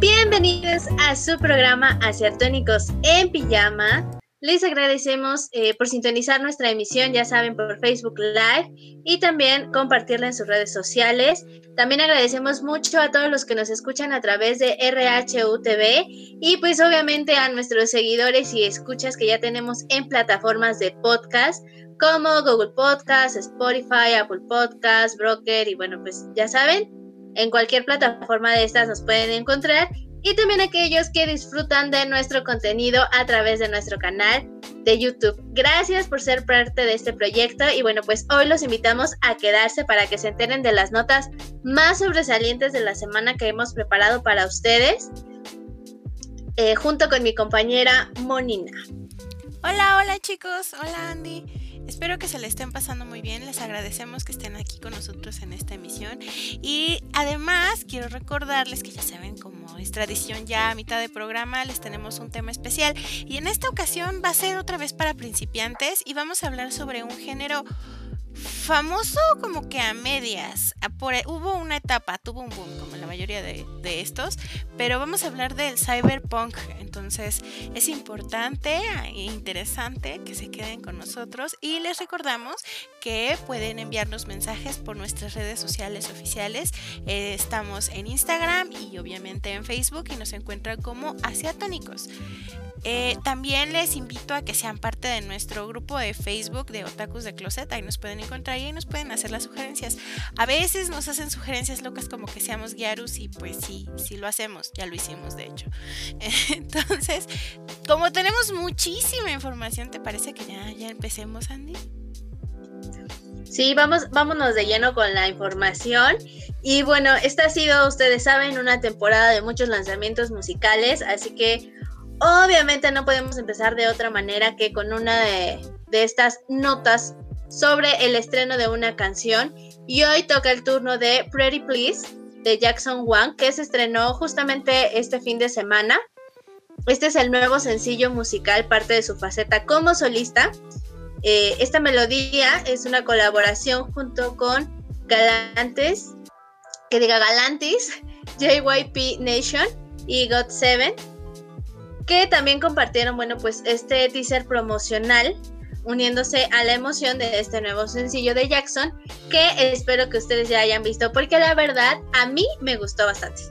Bienvenidos a su programa Asiatónicos en Pijama. Les agradecemos eh, por sintonizar nuestra emisión, ya saben, por Facebook Live y también compartirla en sus redes sociales. También agradecemos mucho a todos los que nos escuchan a través de RHUTV y pues obviamente a nuestros seguidores y escuchas que ya tenemos en plataformas de podcast como Google Podcast, Spotify, Apple Podcast, Broker y bueno, pues ya saben, en cualquier plataforma de estas nos pueden encontrar y también aquellos que disfrutan de nuestro contenido a través de nuestro canal de YouTube. Gracias por ser parte de este proyecto y bueno, pues hoy los invitamos a quedarse para que se enteren de las notas más sobresalientes de la semana que hemos preparado para ustedes, eh, junto con mi compañera Monina. Hola, hola chicos, hola Andy. Espero que se le estén pasando muy bien. Les agradecemos que estén aquí con nosotros en esta emisión. Y además quiero recordarles que ya saben como es tradición ya a mitad de programa les tenemos un tema especial. Y en esta ocasión va a ser otra vez para principiantes y vamos a hablar sobre un género famoso como que a medias. Por, hubo una etapa, tuvo un boom como la mayoría de, de, estos, pero vamos a hablar del cyberpunk. Entonces es importante e interesante que se queden con nosotros y les recordamos que pueden enviarnos mensajes por nuestras redes sociales oficiales. Eh, estamos en Instagram y obviamente en Facebook y nos encuentran como Asiatónicos. Eh, también les invito a que sean parte de nuestro grupo de Facebook de Otakus de Closet. Ahí nos pueden encontrar y ahí nos pueden hacer las sugerencias. A veces nos hacen sugerencias locas como que seamos guiarus y pues sí, sí lo hacemos. Ya lo hicimos de hecho. Entonces, como tenemos muchísima información, ¿te parece que ya, ya empecemos, Andy? Sí, vamos, vámonos de lleno con la información. Y bueno, esta ha sido, ustedes saben, una temporada de muchos lanzamientos musicales, así que Obviamente no podemos empezar de otra manera que con una de, estas notas sobre el estreno de una canción. Y hoy toca el turno de Pretty Please de Jackson Wang, que se estrenó justamente este fin de semana. Este es el nuevo sencillo musical, parte de su faceta como solista. Eh, esta melodía es una colaboración junto con Galantes, que diga Galantis, JYP Nation y God7 que también compartieron, bueno, pues este teaser promocional uniéndose a la emoción de este nuevo sencillo de Jackson, que espero que ustedes ya hayan visto, porque la verdad a mí me gustó bastante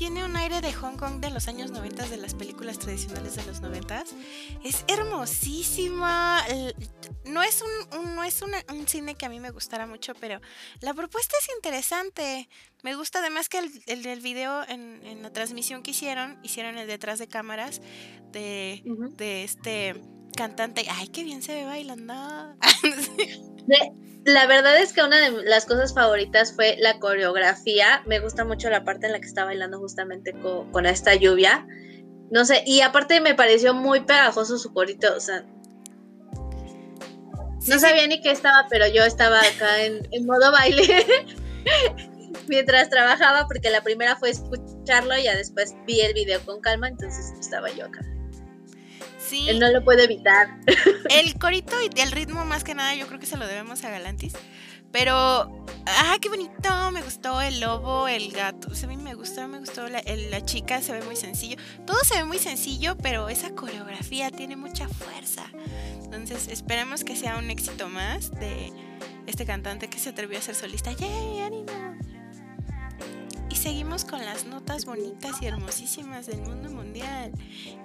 tiene un aire de Hong Kong de los años 90, de las películas tradicionales de los 90. Es hermosísima. No es, un, no es un cine que a mí me gustara mucho, pero la propuesta es interesante. Me gusta además que el, del video en, la transmisión que hicieron, hicieron el detrás de cámaras de, de este cantante. Ay, qué bien se ve bailando. La verdad es que una de las cosas favoritas fue la coreografía. Me gusta mucho la parte en la que está bailando justamente con, esta lluvia. No sé, y aparte me pareció muy pegajoso su corito, o sea. no sabía ni qué estaba, pero yo estaba acá en, en modo baile mientras trabajaba, porque la primera fue escucharlo y ya después vi el video con calma, entonces estaba yo acá. Él no lo puede evitar. El corito y el ritmo, más que nada, yo creo que se lo debemos a Galantis. Pero, ¡ah, qué bonito! Me gustó el lobo, el gato. a mí me gustó, me gustó. La, la, chica se ve muy sencillo. Todo se ve muy sencillo, pero esa coreografía tiene mucha fuerza. Entonces, esperemos que sea un éxito más de este cantante que se atrevió a ser solista. ¡Yay! ¡Ánimo! Seguimos con las notas bonitas y hermosísimas del mundo mundial.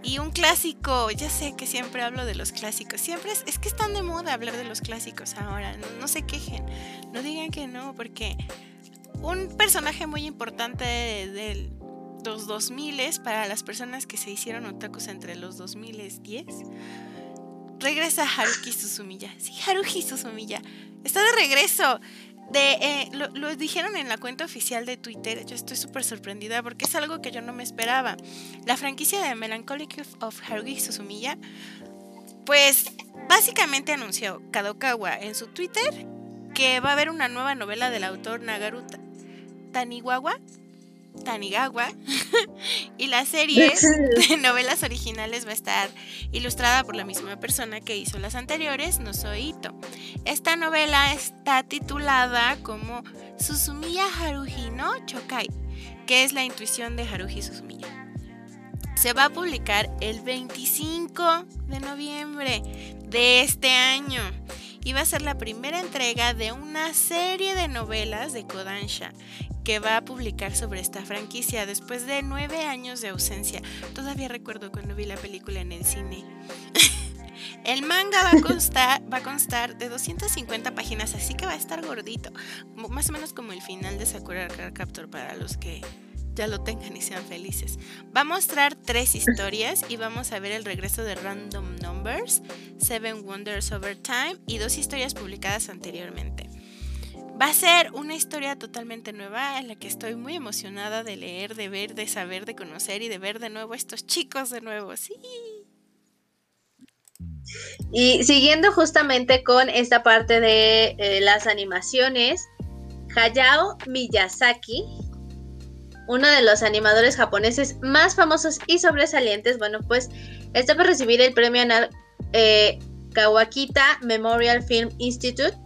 Y un clásico, ya sé que siempre hablo de los clásicos. Siempre es, es que están de moda hablar de los clásicos ahora. No, se quejen, no digan que no, porque un personaje muy importante de, los 2000 para las personas que se hicieron otakus entre los 2010 regresa Haruki Suzumiya. Sí, Haruki Suzumiya. Está de regreso de eh, lo, dijeron en la cuenta oficial de Twitter. Yo estoy súper sorprendida porque es algo que yo no me esperaba. La franquicia de Melancholic of Haruhi Suzumiya, pues básicamente anunció Kadokawa en su Twitter que va a haber una nueva novela del autor Nagaru Tanigawa Tanigawa y la serie de novelas originales va a estar ilustrada por la misma persona que hizo las anteriores, Nozoito. Esta novela está titulada como Susumiya Haruhi no Chokai. que es La intuición de Haruhi Suzumiya. Se va a publicar el 25 de noviembre de este año y va a ser la primera entrega de una serie de novelas de Kodansha que va a publicar sobre esta franquicia después de nueve años de ausencia. Todavía recuerdo cuando vi la película en el cine. El manga va a, constar, de 250 páginas, así que va a estar gordito. Más o menos como el final de Sakura Card Captor para los que ya lo tengan y sean felices. Va a mostrar tres historias y vamos a ver el regreso de Random Numbers, Seven Wonders Over Time y dos historias publicadas anteriormente. Va a ser una historia totalmente nueva en la que estoy muy emocionada de leer, de ver, de saber, de conocer y de ver de nuevo a estos chicos de nuevo. Sí. Y siguiendo justamente con esta parte de eh, las animaciones, Hayao Miyazaki, uno de los animadores japoneses más famosos y sobresalientes, bueno, pues está por recibir el premio eh, Kawakita Memorial Film Institute,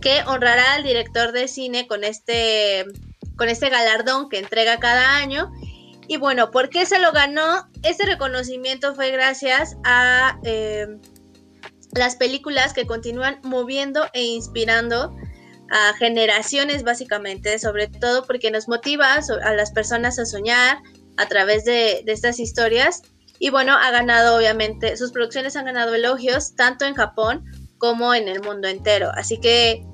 que honrará al director de cine con este, con este galardón que entrega cada año. Y bueno, ¿por qué se lo ganó? Este reconocimiento fue gracias a eh, las películas que continúan moviendo e inspirando a generaciones básicamente, sobre todo porque nos motiva a las personas a soñar a través de, estas historias. Y bueno, ha ganado obviamente, sus producciones han ganado elogios tanto en Japón como en el mundo entero. Así que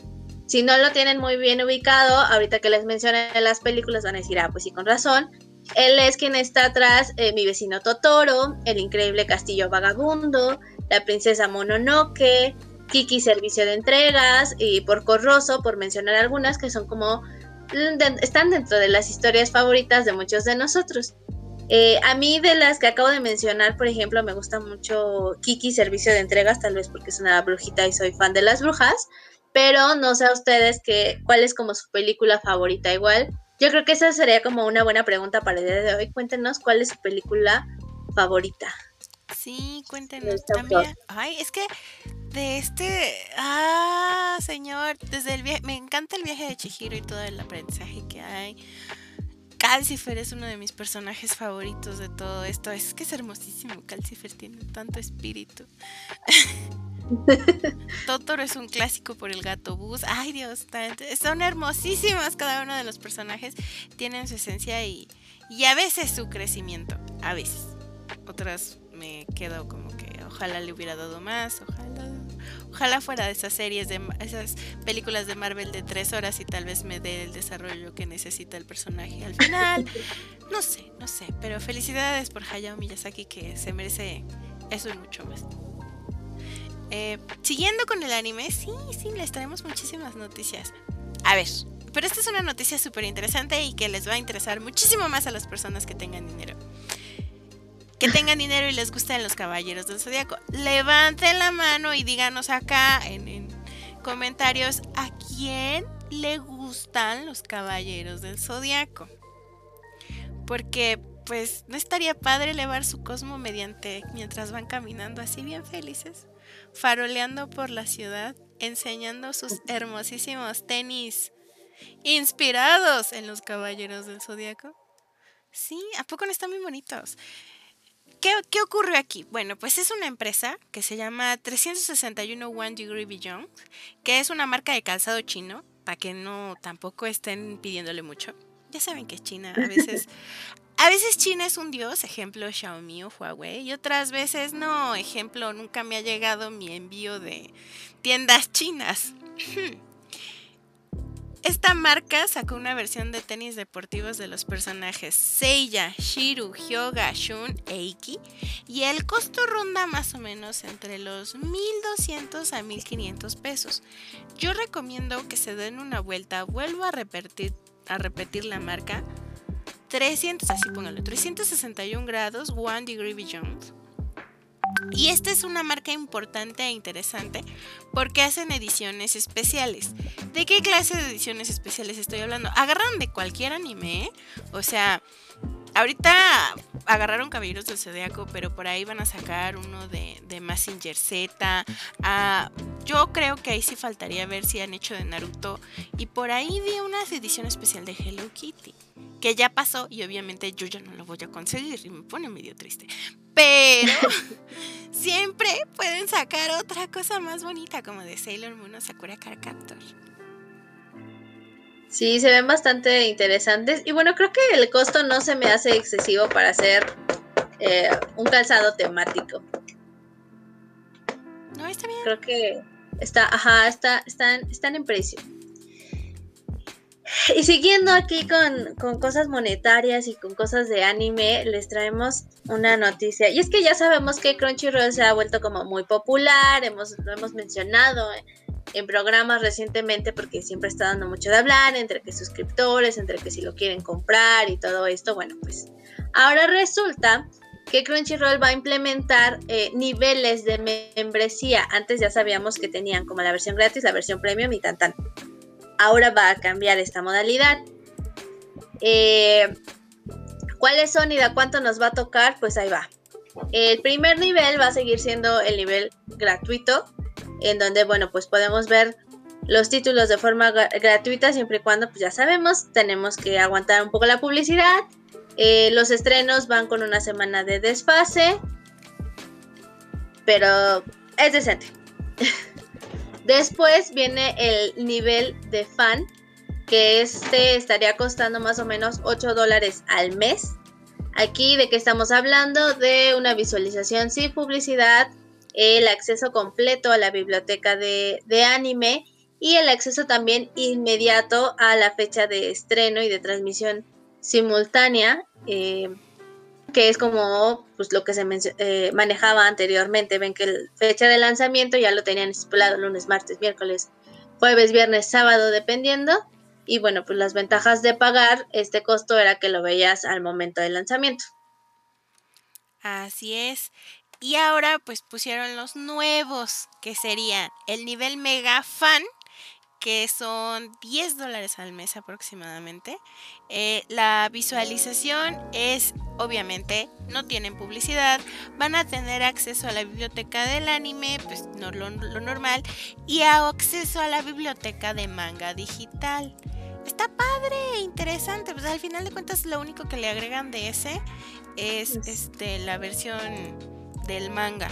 si no lo tienen muy bien ubicado, ahorita que les mencioné las películas van a decir, ah, pues sí, con razón. Él es quien está atrás, eh, mi vecino Totoro, El increíble castillo vagabundo, la princesa Mononoke, Kiki Servicio de Entregas y Porco Rosso, por mencionar algunas que son como están dentro de las historias favoritas de muchos de nosotros. Eh, a mí de las que acabo de mencionar, por ejemplo, me gusta mucho Kiki Servicio de Entregas, tal vez porque es una brujita y soy fan de las brujas, pero no sé a ustedes que, cuál es como su película favorita igual. Yo creo que esa sería como una buena pregunta para el día de hoy. Cuéntenos cuál es su película favorita. Sí, cuéntenos también. Ay, es que de este. Ah, señor. Desde el viaje. Me encanta el viaje de Chihiro y todo el aprendizaje que hay. Calcifer es uno de mis personajes favoritos de todo esto. Es que es hermosísimo. Calcifer tiene tanto espíritu. Totoro es un clásico por el gato bus. Ay, Dios, son hermosísimos cada uno de los personajes. Tienen su esencia y, y a veces su crecimiento. A veces. Otras me quedo como que ojalá le hubiera dado más, ojalá, ojalá fuera de esas series de esas películas de Marvel de tres horas y tal vez me dé el desarrollo que necesita el personaje al final. No sé, no sé, pero felicidades por Hayao Miyazaki que se merece eso y mucho más. Eh, siguiendo con el anime, sí, sí, les traemos muchísimas noticias. A ver, pero esta es una noticia súper interesante y que les va a interesar muchísimo más a las personas que tengan dinero que tengan dinero y les gusten los caballeros del zodiaco. Levanten la mano y díganos acá en, comentarios a quién le gustan los caballeros del zodiaco. Porque pues no estaría padre elevar su cosmo mediante mientras van caminando así bien felices, faroleando por la ciudad, enseñando sus hermosísimos tenis inspirados en los caballeros del zodiaco. Sí, ¿a poco no están muy bonitos? ¿Qué, ocurre aquí? Bueno, pues es una empresa que se llama 361 One Degree Beyond, que es una marca de calzado chino, para que no tampoco estén pidiéndole mucho. Ya saben que China a veces... A veces China es un dios, ejemplo Xiaomi o Huawei, y otras veces no, ejemplo nunca me ha llegado mi envío de tiendas chinas. Esta marca sacó una versión de tenis deportivos de los personajes Seiya, Shiru, Hyoga, Shun e Iki y el costo ronda más o menos entre los 1200 a 1500 pesos. Yo recomiendo que se den una vuelta, vuelvo a repetir, a repetir la marca. 300, así póngalo, 361 grados, One Degree Beyond y esta es una marca importante e interesante porque hacen ediciones especiales. ¿De qué clase de ediciones especiales estoy hablando? Agarran de cualquier anime, ¿eh? o sea, ahorita agarraron Caballeros del Zodiaco, pero por ahí van a sacar uno de, de Massinger Z. Ah, yo creo que ahí sí faltaría ver si han hecho de Naruto. Y por ahí vi una edición especial de Hello Kitty que ya pasó y obviamente yo ya no lo voy a conseguir y me pone medio triste. Pero siempre pueden sacar otra cosa más bonita como de Sailor Moon o Sakura Card Captor. Sí, se ven bastante interesantes. Y bueno, creo que el costo no se me hace excesivo para hacer eh, un calzado temático. No, está bien. Creo que está, ajá, está, están, están en precio. Y siguiendo aquí con, con, cosas monetarias y con cosas de anime, les traemos una noticia. Y es que ya sabemos que Crunchyroll se ha vuelto como muy popular, hemos, lo hemos mencionado en programas recientemente porque siempre está dando mucho de hablar entre que suscriptores, entre que si lo quieren comprar y todo esto. Bueno, pues ahora resulta que Crunchyroll va a implementar eh, niveles de membresía. Antes ya sabíamos que tenían como la versión gratis, la versión premium y tan tan. Ahora va a cambiar esta modalidad. Eh, ¿Cuáles son y de cuánto nos va a tocar? Pues ahí va. El primer nivel va a seguir siendo el nivel gratuito, en donde, bueno, pues podemos ver los títulos de forma gratuita, siempre y cuando, pues ya sabemos, tenemos que aguantar un poco la publicidad. Eh, los estrenos van con una semana de desfase, pero es decente. Después viene el nivel de fan, que este estaría costando más o menos 8 dólares al mes. Aquí de qué estamos hablando, de una visualización sin publicidad, el acceso completo a la biblioteca de, anime y el acceso también inmediato a la fecha de estreno y de transmisión simultánea, eh, que es como pues, lo que se eh, manejaba anteriormente. Ven que la fecha de lanzamiento ya lo tenían estipulado lunes, martes, miércoles, jueves, viernes, sábado, dependiendo. Y bueno, pues las ventajas de pagar este costo era que lo veías al momento del lanzamiento. Así es. Y ahora pues pusieron los nuevos, que serían el nivel mega fan, que son 10 dólares al mes aproximadamente. Eh, la visualización es, obviamente, no tienen publicidad, van a tener acceso a la biblioteca del anime, pues no lo, lo normal, y a acceso a la biblioteca de manga digital. Está padre, interesante, pues al final de cuentas lo único que le agregan de ese es este la versión del manga.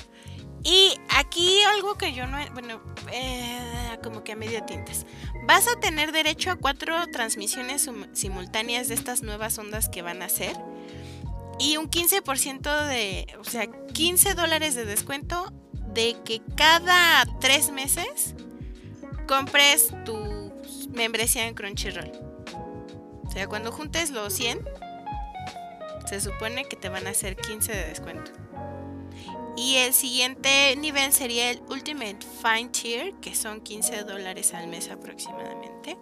Y aquí algo que yo no, bueno, eh, como que a medio tintas. Vas a tener derecho a cuatro transmisiones simultáneas de estas nuevas ondas que van a hacer. Y un 15% de, o sea, 15 dólares de descuento de que cada tres meses compres tu membresía en Crunchyroll. O sea, cuando juntes los 100, se supone que te van a hacer 15 de descuento. Y el siguiente nivel sería el Ultimate Fine Tier, que son 15 dólares al mes aproximadamente.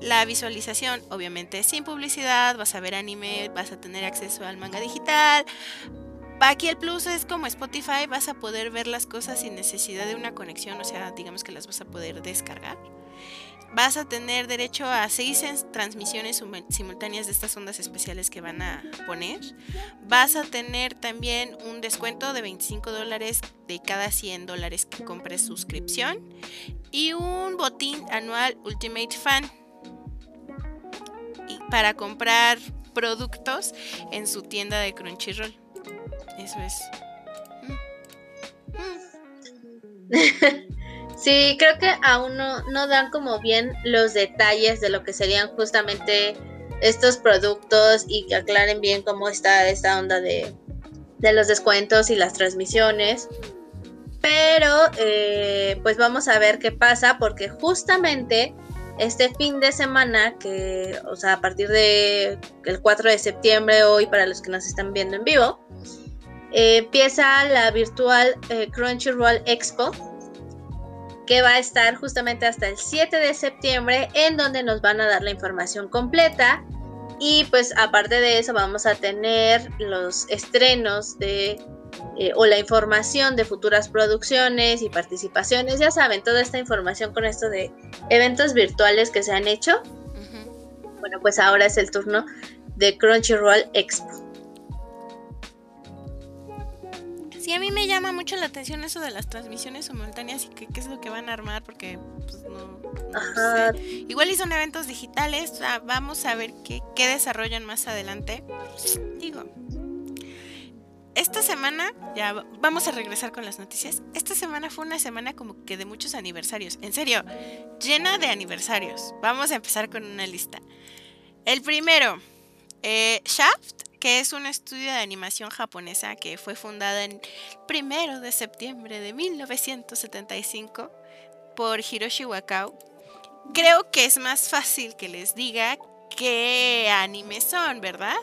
La visualización, obviamente sin publicidad, vas a ver anime, vas a tener acceso al manga digital. Aquí el plus es como Spotify, vas a poder ver las cosas sin necesidad de una conexión, o sea, digamos que las vas a poder descargar vas a tener derecho a seis transmisiones simultáneas de estas ondas especiales que van a poner. Vas a tener también un descuento de 25 dólares de cada 100 dólares que compres suscripción. Y un botín anual Ultimate Fan. Para comprar productos en su tienda de Crunchyroll. Eso es. Sí, creo que aún no, dan como bien los detalles de lo que serían justamente estos productos y que aclaren bien cómo está esta onda de, los descuentos y las transmisiones. Pero eh, pues vamos a ver qué pasa porque justamente este fin de semana, que, o sea, a partir del 4 de septiembre, hoy para los que nos están viendo en vivo, eh, empieza la virtual eh, Crunchyroll Expo, que va a estar justamente hasta el 7 de septiembre, en donde nos van a dar la información completa. Y pues aparte de eso vamos a tener los estrenos de eh, o la información de futuras producciones y participaciones. Ya saben, toda esta información con esto de eventos virtuales que se han hecho. Bueno, pues ahora es el turno de Crunchyroll Expo. A mí me llama mucho la atención eso de las transmisiones simultáneas y qué es lo que van a armar, porque pues, no, sé. Igual y son eventos digitales, vamos a ver qué, qué desarrollan más adelante. Digo, esta semana, ya vamos a regresar con las noticias. Esta semana fue una semana como que de muchos aniversarios. En serio, llena de aniversarios. Vamos a empezar con una lista. El primero, eh, Shaft, que es un estudio de animación japonesa que fue fundada en primero de septiembre de 1975 por Hiroshi Wakao. Creo que es más fácil que les diga qué animes son, ¿verdad?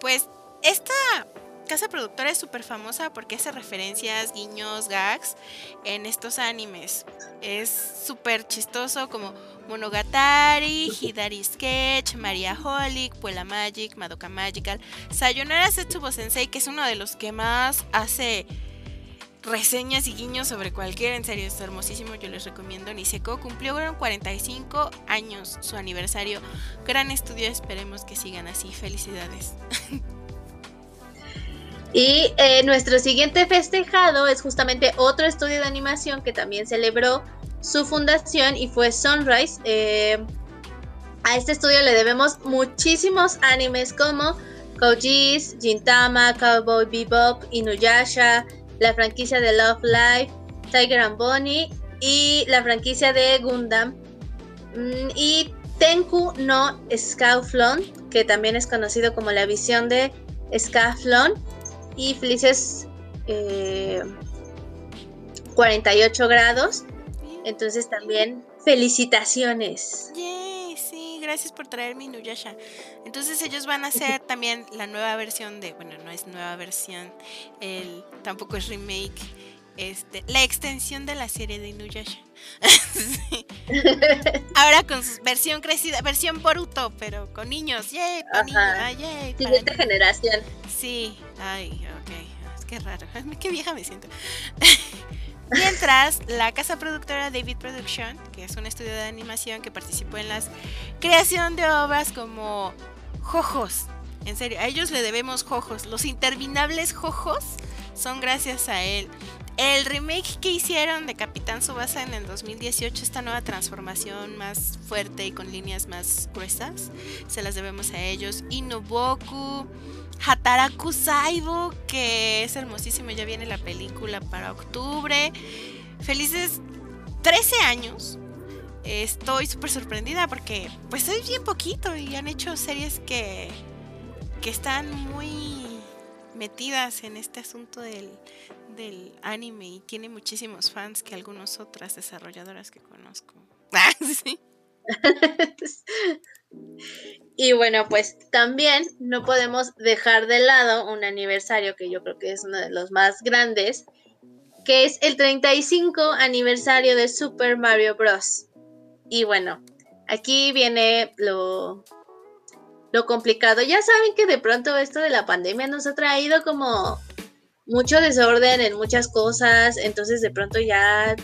Pues esta casa productora es súper famosa porque hace referencias, guiños, gags en estos animes. Es súper chistoso como Monogatari, Hidari Sketch, Maria Holic, Puella Magic, Madoka Magical, Sayonara Setsubo Sensei, que es uno de los que más hace reseñas y guiños sobre cualquier, en serio, es hermosísimo, yo les recomiendo. Niseko cumplió 45 años su aniversario. Gran estudio, esperemos que sigan así. Felicidades. Y eh, nuestro siguiente festejado es justamente otro estudio de animación que también celebró su fundación y fue Sunrise. Eh, a este estudio le debemos muchísimos animes como Koji's, Gintama, Cowboy Bebop, Inuyasha, la franquicia de Love Life, Tiger and Bonnie y la franquicia de Gundam. Mm, y Tenku no Scaflon, que también es conocido como la visión de Scaflon y felices 48 eh, grados. Entonces también felicitaciones. Yay, sí, gracias por traerme Inuyasha. Entonces ellos van a hacer también la nueva versión de, bueno, no es nueva versión, el tampoco es remake, este, la extensión de la serie de Inuyasha. Ahora con su versión crecida, versión Boruto, pero con niños. Yay, Siguiente generación. Sí, ay, ok. Es que raro. Qué vieja me siento. Mientras, la casa productora David Production, que es un estudio de animación que participó en la creación de obras como Jojos. En serio, a ellos le debemos Jojos. Los interminables Jojos son gracias a él. El remake que hicieron de Capitán Subasa en el 2018, esta nueva transformación más fuerte y con líneas más gruesas, se las debemos a ellos. Inoboku, Hataraku Saibo, que es hermosísimo, ya viene la película para octubre. Felices 13 años. Estoy súper sorprendida porque pues es bien poquito y han hecho series que, que están muy metidas en este asunto del, del anime y tiene muchísimos fans que algunas otras desarrolladoras que conozco. Ah, y bueno, pues también no podemos dejar de lado un aniversario que yo creo que es uno de los más grandes, que es el 35 aniversario de Super Mario Bros. Y bueno, aquí viene lo, lo complicado. Ya saben que de pronto esto de la pandemia nos ha traído como mucho desorden en muchas cosas, entonces de pronto ya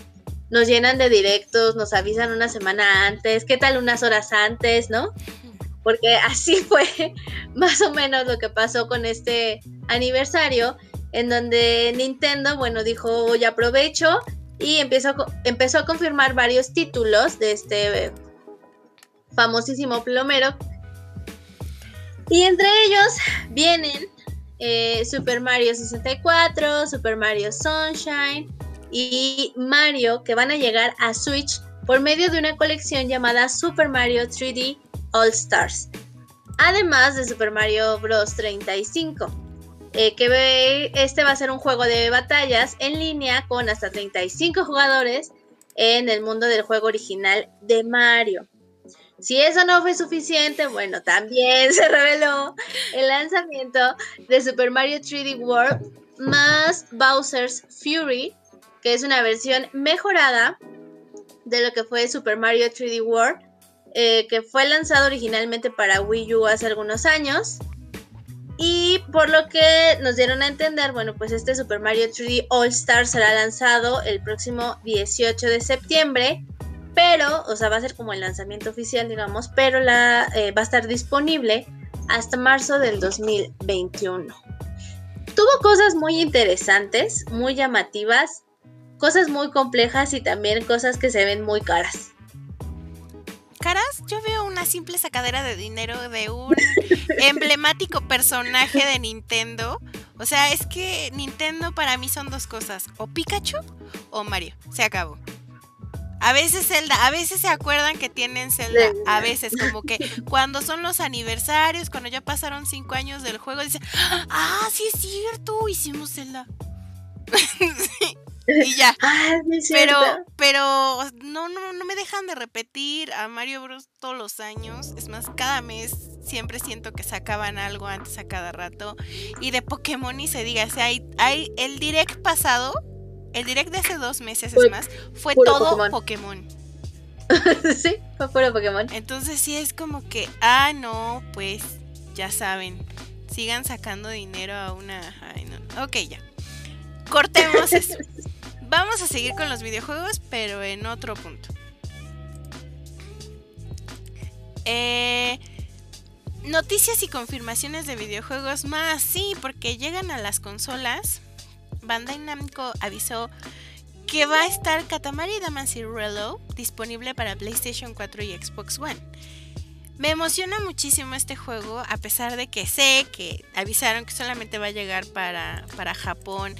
nos llenan de directos, nos avisan una semana antes, qué tal unas horas antes, ¿no? Porque así fue más o menos lo que pasó con este aniversario, en donde Nintendo, bueno, dijo, ya aprovecho y empezó, empezó a confirmar varios títulos de este famosísimo plomero. Y entre ellos vienen eh, Super Mario 64, Super Mario Sunshine y Mario que van a llegar a Switch por medio de una colección llamada Super Mario 3D All Stars. Además de Super Mario Bros. 35. Eh, que este va a ser un juego de batallas en línea con hasta 35 jugadores en el mundo del juego original de Mario. Si eso no fue suficiente, bueno, también se reveló el lanzamiento de Super Mario 3D World más Bowser's Fury, que es una versión mejorada de lo que fue Super Mario 3D World, eh, que fue lanzado originalmente para Wii U hace algunos años. Y por lo que nos dieron a entender, bueno, pues este Super Mario 3D All Star será lanzado el próximo 18 de septiembre pero, o sea, va a ser como el lanzamiento oficial, digamos, pero la, eh, va a estar disponible hasta marzo del 2021. tuvo cosas muy interesantes, muy llamativas, cosas muy complejas y también cosas que se ven muy caras. ¿Caras? Yo veo una simple sacadera de dinero de un emblemático personaje de Nintendo. O sea, es que Nintendo para mí son dos cosas, o Pikachu o Mario. Se acabó. A veces Zelda, a veces se acuerdan que tienen Zelda, a veces como que cuando son los aniversarios, cuando ya pasaron cinco años del juego, dicen, ah, sí es cierto, hicimos Zelda. y ya. Ah, pero, pero no, no, no me dejan de repetir a Mario Bros todos los años. Es más, cada mes siempre siento que sacaban algo antes a cada rato. Y de Pokémon y se diga, o sea, hay, hay el direct pasado el direct de hace dos meses, es más, fue todo Pokémon. sí, fue puro Pokémon. Entonces sí es como que, ah, no, pues ya saben, sigan sacando dinero a una... Ay, no. Ok, ya. Cortemos eso. Vamos a seguir con los videojuegos, pero en otro punto. Eh, noticias y confirmaciones de videojuegos más, sí, porque llegan a las consolas Bandai Namco avisó que va a estar Katamari Damacy Rello disponible para PlayStation 4 y Xbox One. Me emociona muchísimo este juego, a pesar de que sé que avisaron que solamente va a llegar para, para Japón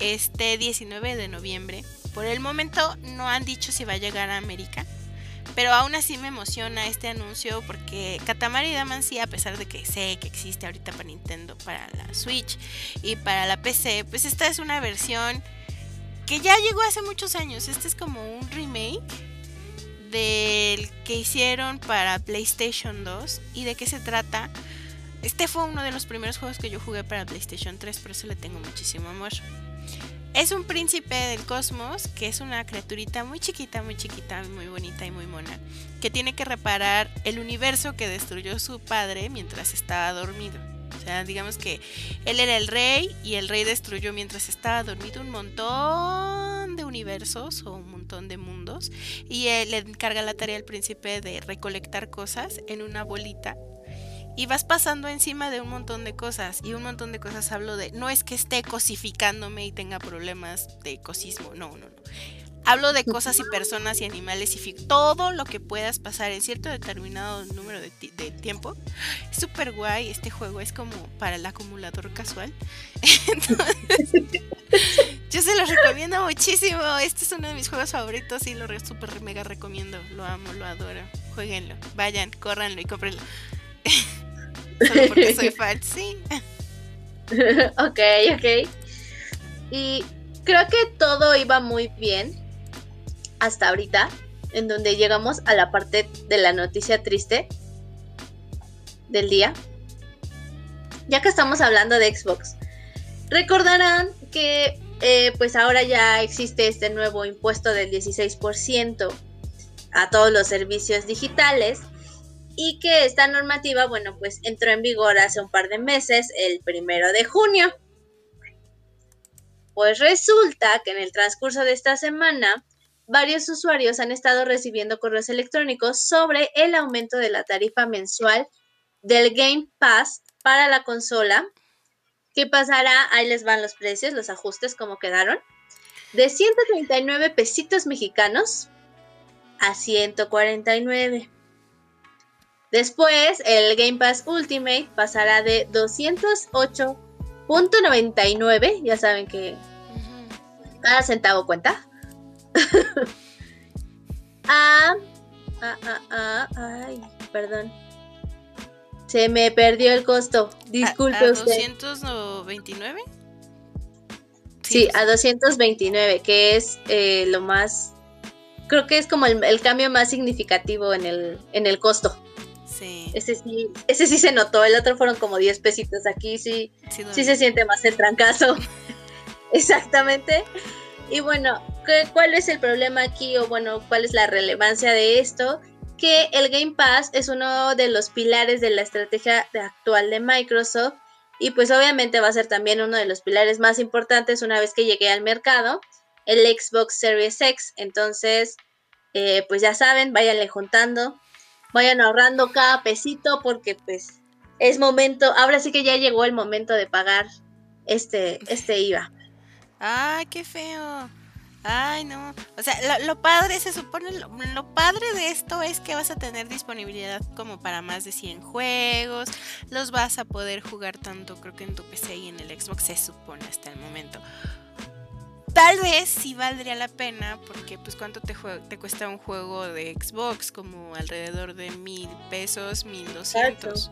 este 19 de noviembre. Por el momento no han dicho si va a llegar a América. Pero aún así me emociona este anuncio porque Katamari Damacy, a pesar de que sé que existe ahorita para Nintendo, para la Switch y para la PC, pues esta es una versión que ya llegó hace muchos años. Este es como un remake del que hicieron para PlayStation 2 y de qué se trata. Este fue uno de los primeros juegos que yo jugué para PlayStation 3, por eso le tengo muchísimo amor. Es un príncipe del cosmos que es una criaturita muy chiquita, muy chiquita, muy bonita y muy mona, que tiene que reparar el universo que destruyó su padre mientras estaba dormido. O sea, digamos que él era el rey y el rey destruyó mientras estaba dormido un montón de universos o un montón de mundos y él le encarga la tarea al príncipe de recolectar cosas en una bolita y vas pasando encima de un montón de cosas. Y un montón de cosas hablo de, no es que esté cosificándome y tenga problemas de cosismo, no, no, no. Hablo de cosas y personas y animales y todo lo que puedas pasar en cierto determinado número de, tiempo. Es súper guay este juego, es como para el acumulador casual. yo se los recomiendo muchísimo. Este es uno de mis juegos favoritos y lo súper mega recomiendo. Lo amo, lo adoro. Jueguenlo, vayan, córranlo y cómprenlo. Solo porque soy fan, sí. ok, ok. Y creo que todo iba muy bien hasta ahorita, en donde llegamos a la parte de la noticia triste del día. Ya que estamos hablando de Xbox, recordarán que eh, pues ahora ya existe este nuevo impuesto del 16% a todos los servicios digitales y que esta normativa, bueno, pues entró en vigor hace un par de meses, el primero de junio. Pues resulta que en el transcurso de esta semana, varios usuarios han estado recibiendo correos electrónicos sobre el aumento de la tarifa mensual del Game Pass para la consola, que pasará, ahí les van los precios, los ajustes como quedaron, de 139 pesitos mexicanos a 149. Después, el Game Pass Ultimate pasará de 208.99, ya saben que cada centavo cuenta, a, a, a, ay, perdón. Se me perdió el costo. Disculpe ¿A, a usted. ¿229? Sí, a 229, que es eh, lo más. Creo que es como el, el, cambio más significativo en el, en el costo. Ese sí, ese sí se notó, el otro fueron como 10 pesitos, aquí sí, sí, se siente más el trancazo. Exactamente. Y bueno, ¿cuál es el problema aquí o bueno, cuál es la relevancia de esto? Que el Game Pass es uno de los pilares de la estrategia actual de Microsoft y pues obviamente va a ser también uno de los pilares más importantes una vez que llegue al mercado, el Xbox Series X. Entonces, eh, pues ya saben, váyanle juntando vayan ahorrando cada pesito porque pues es momento, ahora sí que ya llegó el momento de pagar este, este IVA. ¡Ay, qué feo! Ay, no. O sea, lo, padre, se supone, lo, padre de esto es que vas a tener disponibilidad como para más de 100 juegos. Los vas a poder jugar tanto, creo que en tu PC y en el Xbox, se supone hasta el momento. Tal vez sí valdría la pena, porque pues cuánto te, te cuesta un juego de Xbox, como alrededor de mil pesos, mil doscientos,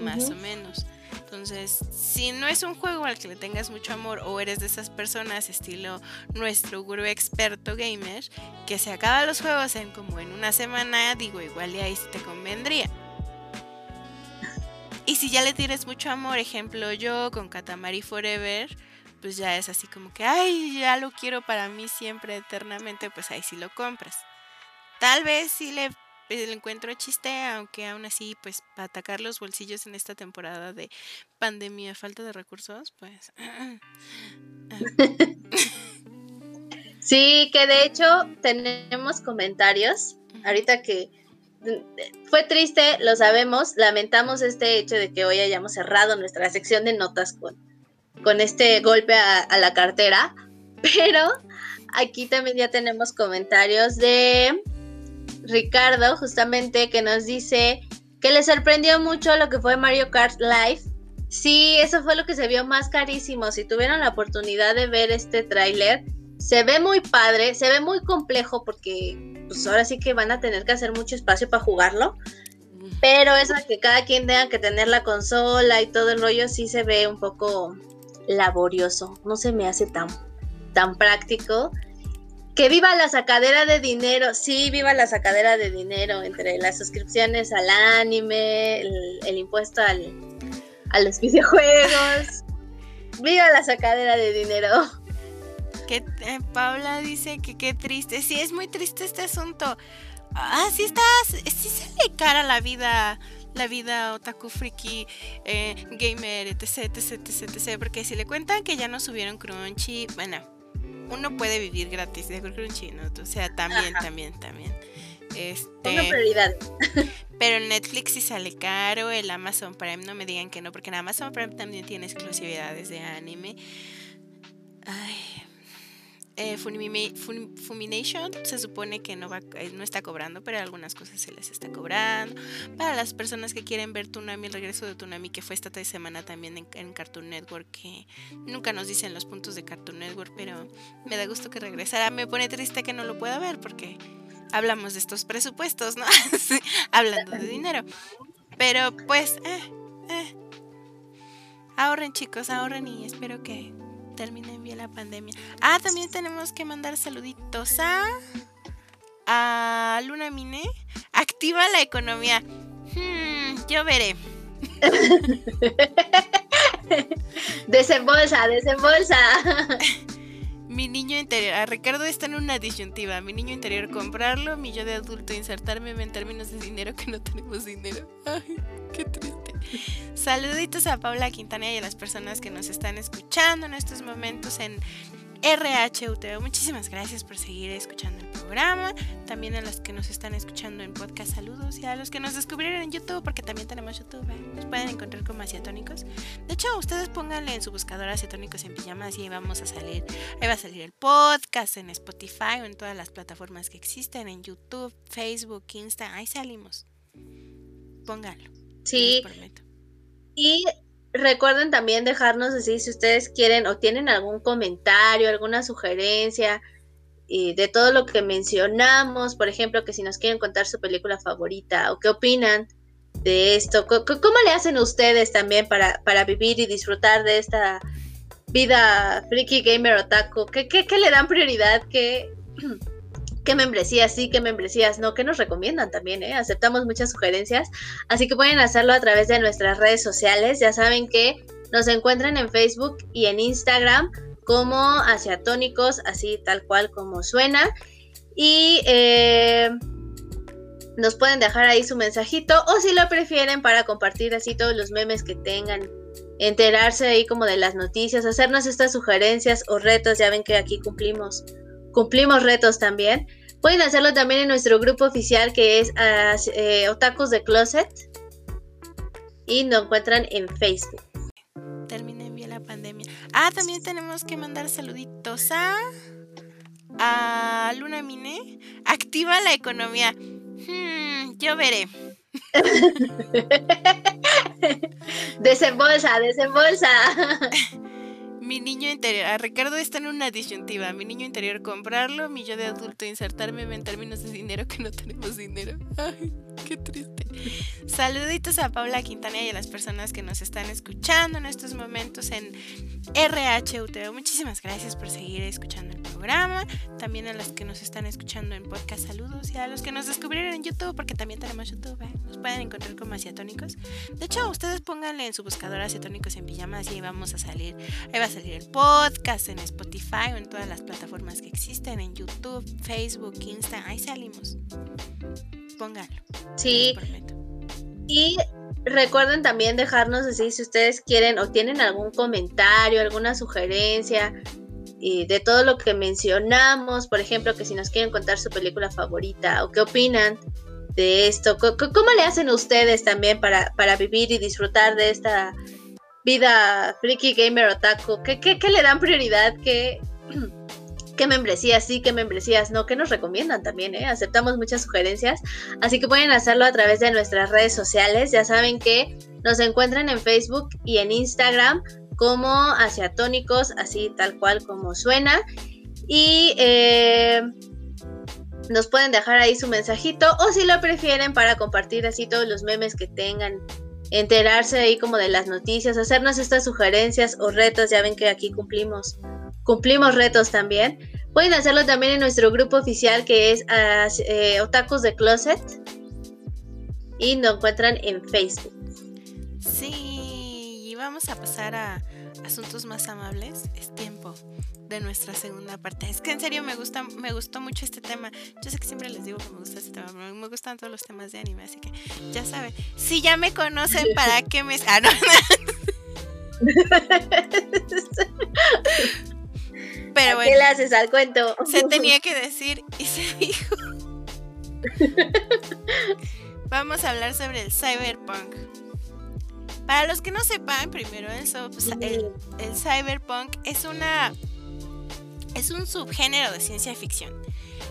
más o menos. Entonces, si no es un juego al que le tengas mucho amor o eres de esas personas estilo nuestro gurú experto gamer que se acaba los juegos en como en una semana, digo, igual y ahí sí te convendría. Y si ya le tienes mucho amor, ejemplo yo con Katamari Forever, pues ya es así como que, ay, ya lo quiero para mí siempre, eternamente, pues ahí sí lo compras. Tal vez si le el encuentro chiste, aunque aún así, pues para atacar los bolsillos en esta temporada de pandemia, falta de recursos, pues... sí, que de hecho tenemos comentarios, ahorita que mm, fue triste, lo sabemos, lamentamos este hecho de que hoy hayamos cerrado nuestra sección de notas con, con este golpe a la cartera, pero aquí también ya tenemos comentarios de Ricardo, justamente, que nos dice que le sorprendió mucho lo que fue Mario Kart Live. Sí, eso fue lo que se vio más carísimo. Si tuvieron la oportunidad de ver este tráiler, se ve muy padre, se ve muy complejo porque pues ahora sí que van a tener que hacer mucho espacio para jugarlo. Pero eso de que cada quien tenga que tener la consola y todo el rollo sí se ve un poco laborioso. No se me hace tan, tan práctico. Que viva la sacadera de dinero, sí, viva la sacadera de dinero entre las suscripciones al anime, el, impuesto al, a los videojuegos. viva la sacadera de dinero. Que eh, Paula dice que qué triste. Sí, es muy triste este asunto. Ah, sí estás, sí sale cara la vida, la vida otaku friki, eh, gamer, etc, etc, etc, etc, porque si le cuentan que ya no subieron Crunchy, bueno, uno puede vivir gratis de Crunchy, ¿no? O sea, también, también, también. Este, Una prioridad. pero Netflix sí sale caro, el Amazon Prime no me digan que no, porque en Amazon Prime también tiene exclusividades de anime. Ay, eh, Fumination se supone que no, va, eh, no está cobrando, pero algunas cosas se les está cobrando. Para las personas que quieren ver Tunami, el regreso de Tunami, que fue esta semana también en, Cartoon Network, que nunca nos dicen los puntos de Cartoon Network, pero me da gusto que regresara. Me pone triste que no lo pueda ver porque hablamos de estos presupuestos, ¿no? Hablando de dinero. Pero pues, eh, eh. ahorren chicos, ahorren y espero que termine bien la pandemia. Ah, también tenemos que mandar saluditos a, a Luna Mine. Activa la economía. Hmm, yo veré. desembolsa, desembolsa. Mi niño interior, a Ricardo está en una disyuntiva. Mi niño interior comprarlo, mi yo de adulto insertarme en términos de dinero que no tenemos dinero. Ay, qué triste. Saluditos a Paula Quintana y a las personas que nos están escuchando en estos momentos en RHUTV. Muchísimas gracias por seguir escuchando el programa. También a los que nos están escuchando en podcast, saludos. Y a los que nos descubrieron en YouTube, porque también tenemos YouTube. ¿eh? Nos pueden encontrar como Asiatónicos. De hecho, ustedes pónganle en su buscador Asiatónicos en pijamas y ahí vamos a salir. Ahí va a salir el podcast en Spotify o en todas las plataformas que existen, en YouTube, Facebook, Insta. Ahí salimos. Pónganlo. Sí. Y recuerden también dejarnos decir si ustedes quieren o tienen algún comentario, alguna sugerencia y de todo lo que mencionamos, por ejemplo, que si nos quieren contar su película favorita o qué opinan de esto, ¿cómo, le hacen ustedes también para, para vivir y disfrutar de esta vida freaky gamer otaku? ¿Qué, qué, qué le dan prioridad? ¿Qué, qué membresías sí, qué membresías no, qué nos recomiendan también, ¿eh? Aceptamos muchas sugerencias, así que pueden hacerlo a través de nuestras redes sociales. Ya saben que nos encuentran en Facebook y en Instagram como Asiatónicos, así tal cual como suena. Y eh, nos pueden dejar ahí su mensajito o si lo prefieren para compartir así todos los memes que tengan, enterarse ahí como de las noticias, hacernos estas sugerencias o retos, ya ven que aquí cumplimos cumplimos retos también. Pueden hacerlo también en nuestro grupo oficial que es uh, Otakus de Closet y nos encuentran en Facebook. Terminen bien la pandemia. Ah, también tenemos que mandar saluditos a a Luna Mine. Activa la economía. Hmm, yo veré. desembolsa, desembolsa. Mi niño interior, a Ricardo está en una disyuntiva. Mi niño interior comprarlo, mi yo de adulto insertarme en términos de dinero que no tenemos dinero. Ay, qué triste. Saluditos a Paula Quintana y a las personas que nos están escuchando en estos momentos en RHUTV. Muchísimas gracias por seguir escuchando el programa. También a los que nos están escuchando en podcast, saludos. Y a los que nos descubrieron en YouTube, porque también tenemos YouTube. ¿eh? Nos pueden encontrar como Asiatónicos. De hecho, ustedes pónganle en su buscador Asiatónicos en pijamas y ahí vamos a salir. Ahí va a salir el podcast en Spotify o en todas las plataformas que existen, en YouTube, Facebook, Instagram. Ahí salimos. Pónganlo. Sí. Y recuerden también dejarnos así si ustedes quieren o tienen algún comentario, alguna sugerencia y de todo lo que mencionamos, por ejemplo, que si nos quieren contar su película favorita o qué opinan de esto, ¿cómo, le hacen ustedes también para, para vivir y disfrutar de esta vida freaky gamer otaku? ¿Qué, qué, qué le dan prioridad? ¿Qué, qué membresías sí, qué membresías no, qué nos recomiendan también, ¿eh? Aceptamos muchas sugerencias, así que pueden hacerlo a través de nuestras redes sociales. Ya saben que nos encuentran en Facebook y en Instagram como Asiatónicos, así tal cual como suena. Y eh, nos pueden dejar ahí su mensajito o si lo prefieren para compartir así todos los memes que tengan enterarse ahí como de las noticias, hacernos estas sugerencias o retos, ya ven que aquí cumplimos, cumplimos retos también. Pueden hacerlo también en nuestro grupo oficial que es eh, Otakus de Closet y nos encuentran en Facebook. Sí, y vamos a pasar a asuntos más amables. Es tiempo de nuestra segunda parte. Es que en serio me gusta, me gustó mucho este tema. Yo sé que siempre les digo que me gusta este tema, pero me gustan todos los temas de anime, así que ya saben. Si ya me conocen, ¿para qué me... Ah, no. Pero bueno, ¿Qué le haces al cuento? Se tenía que decir y se dijo. Vamos a hablar sobre el cyberpunk. Para los que no sepan, primero el, el cyberpunk es una es un subgénero de ciencia ficción.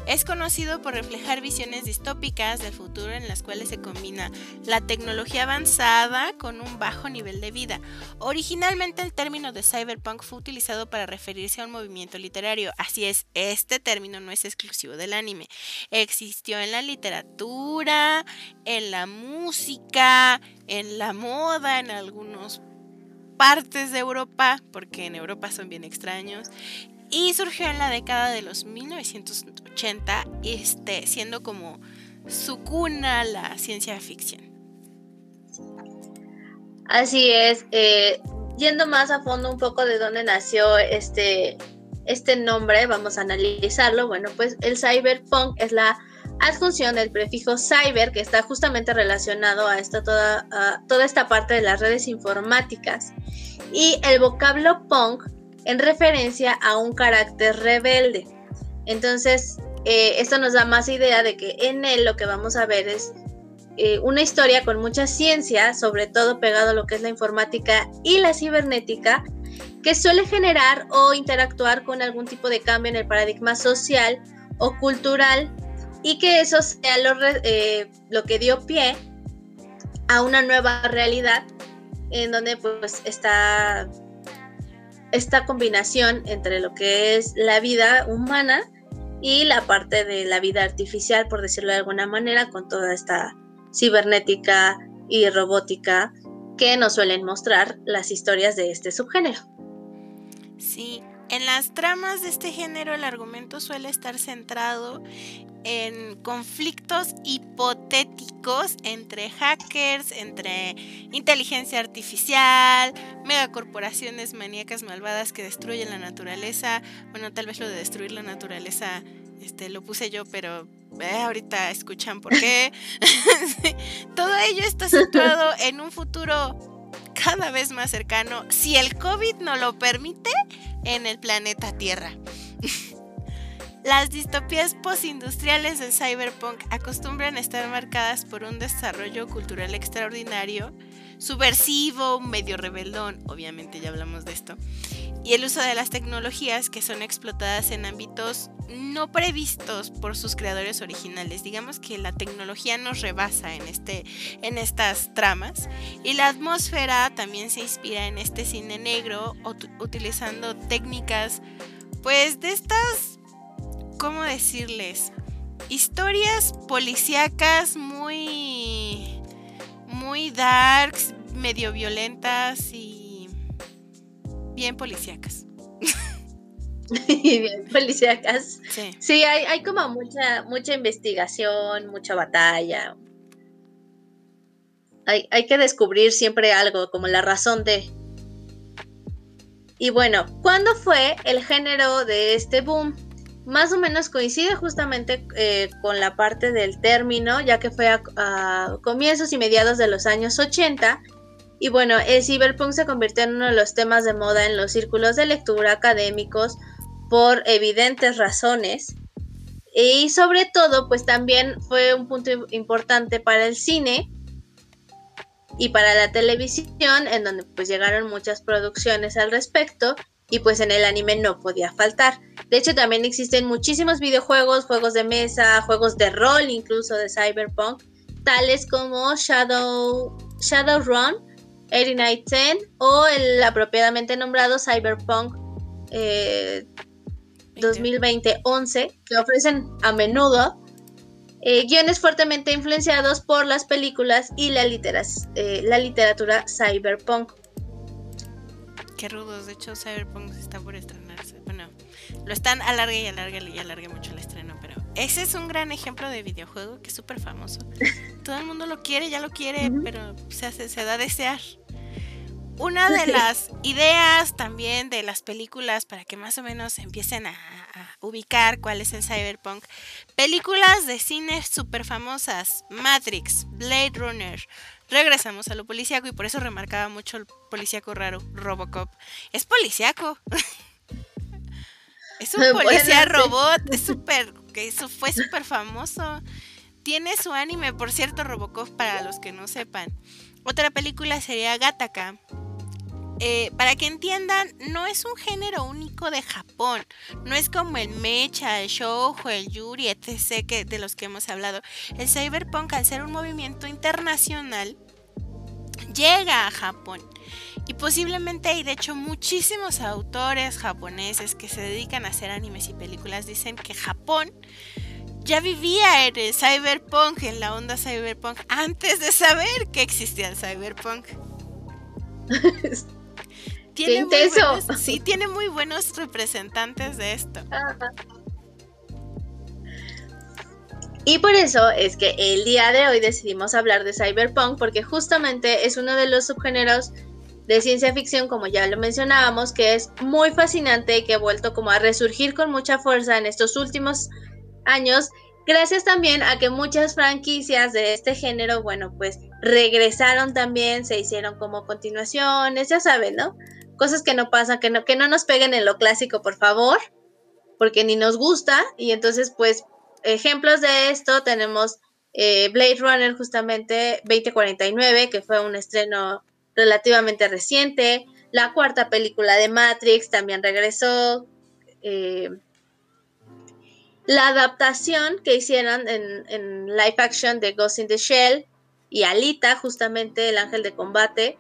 Es conocido por reflejar visiones distópicas del futuro en las cuales se combina la tecnología avanzada con un bajo nivel de vida. Originalmente el término de cyberpunk fue utilizado para referirse a un movimiento literario. Así es, este término no es exclusivo del anime. Existió en la literatura, en la música, en la moda, en algunas partes de Europa, porque en Europa son bien extraños, y surgió en la década de los 1980, este, siendo como su cuna la ciencia ficción. Así es, eh, yendo más a fondo un poco de dónde nació este, este nombre, vamos a analizarlo. Bueno, pues el cyberpunk es la adjunción del prefijo cyber que está justamente relacionado a, esta, toda, a toda esta parte de las redes informáticas. Y el vocablo punk en referencia a un carácter rebelde. Entonces, eh, esto nos da más idea de que en él lo que vamos a ver es eh, una historia con mucha ciencia, sobre todo pegado a lo que es la informática y la cibernética, que suele generar o interactuar con algún tipo de cambio en el paradigma social o cultural y que eso sea lo, eh, lo que dio pie a una nueva realidad en donde pues está esta combinación entre lo que es la vida humana y la parte de la vida artificial, por decirlo de alguna manera, con toda esta cibernética y robótica que nos suelen mostrar las historias de este subgénero. Sí, en las tramas de este género el argumento suele estar centrado en conflictos hipotéticos entre hackers, entre inteligencia artificial, megacorporaciones maníacas malvadas que destruyen la naturaleza. Bueno, tal vez lo de destruir la naturaleza este, lo puse yo, pero eh, ahorita escuchan por qué. Todo ello está situado en un futuro cada vez más cercano, si el COVID no lo permite, en el planeta Tierra. Las distopías postindustriales del cyberpunk acostumbran estar marcadas por un desarrollo cultural extraordinario, subversivo, medio rebeldón, obviamente ya hablamos de esto, y el uso de las tecnologías que son explotadas en ámbitos no previstos por sus creadores originales. Digamos que la tecnología nos rebasa en, este, en estas tramas y la atmósfera también se inspira en este cine negro utilizando técnicas pues de estas, ¿cómo decirles? Historias policíacas muy, muy darks, medio violentas y bien policíacas. bien policíacas. Sí, sí hay, hay, como mucha, mucha investigación, mucha batalla. Hay, hay que descubrir siempre algo, como la razón de. Y bueno, ¿cuándo fue el género de este boom? Más o menos coincide justamente eh, con la parte del término, ya que fue a, comienzos y mediados de los años 80. Y bueno, el cyberpunk se convirtió en uno de los temas de moda en los círculos de lectura académicos por evidentes razones. Y sobre todo, pues también fue un punto importante para el cine, y para la televisión, en donde pues llegaron muchas producciones al respecto y pues en el anime no podía faltar. De hecho, también existen muchísimos videojuegos, juegos de mesa, juegos de rol incluso de Cyberpunk, tales como Shadow Shadowrun 8910 o el apropiadamente nombrado Cyberpunk 2020-11, eh, que ofrecen a menudo eh, guiones fuertemente influenciados por las películas y la, eh, la literatura cyberpunk. Qué rudos, de hecho Cyberpunk está por estrenarse. Bueno, lo están alargue y alargue y alargue mucho el estreno, pero ese es un gran ejemplo de videojuego que es súper famoso. Todo el mundo lo quiere, ya lo quiere, pero se, se da a desear. Una de las ideas también de las películas para que más o menos empiecen a, ubicar cuál es el cyberpunk. Películas de cine súper famosas. Matrix, Blade Runner. Regresamos a lo policíaco y por eso remarcaba mucho el policíaco raro, Robocop. Es policíaco. es un policía robot. Es súper, que eso fue súper famoso. Tiene su anime, por cierto, Robocop, para los que no sepan. Otra película sería Gataka, eh, para que entiendan, no es un género único de Japón. No es como el mecha, el shoujo, el yuri, etc. Que, de los que hemos hablado. El cyberpunk, al ser un movimiento internacional, llega a Japón. Y posiblemente hay, de hecho, muchísimos autores japoneses que se dedican a hacer animes y películas dicen que Japón ya vivía en el cyberpunk, en la onda cyberpunk, antes de saber que existía el cyberpunk. tiene muy sí, tiene muy buenos representantes de esto. Y por eso es que el día de hoy decidimos hablar de cyberpunk porque justamente es uno de los subgéneros de ciencia ficción, como ya lo mencionábamos, que es muy fascinante y que ha vuelto como a resurgir con mucha fuerza en estos últimos años, gracias también a que muchas franquicias de este género, bueno, pues regresaron también, se hicieron como continuaciones, ya saben, ¿no? Cosas que no pasan, que no, que no nos peguen en lo clásico, por favor, porque ni nos gusta. Y entonces, pues, ejemplos de esto tenemos eh, Blade Runner justamente 2049, que fue un estreno relativamente reciente. La cuarta película de Matrix también regresó. Eh, la adaptación que hicieron en, en, live action de Ghost in the Shell y Alita, justamente el ángel de combate,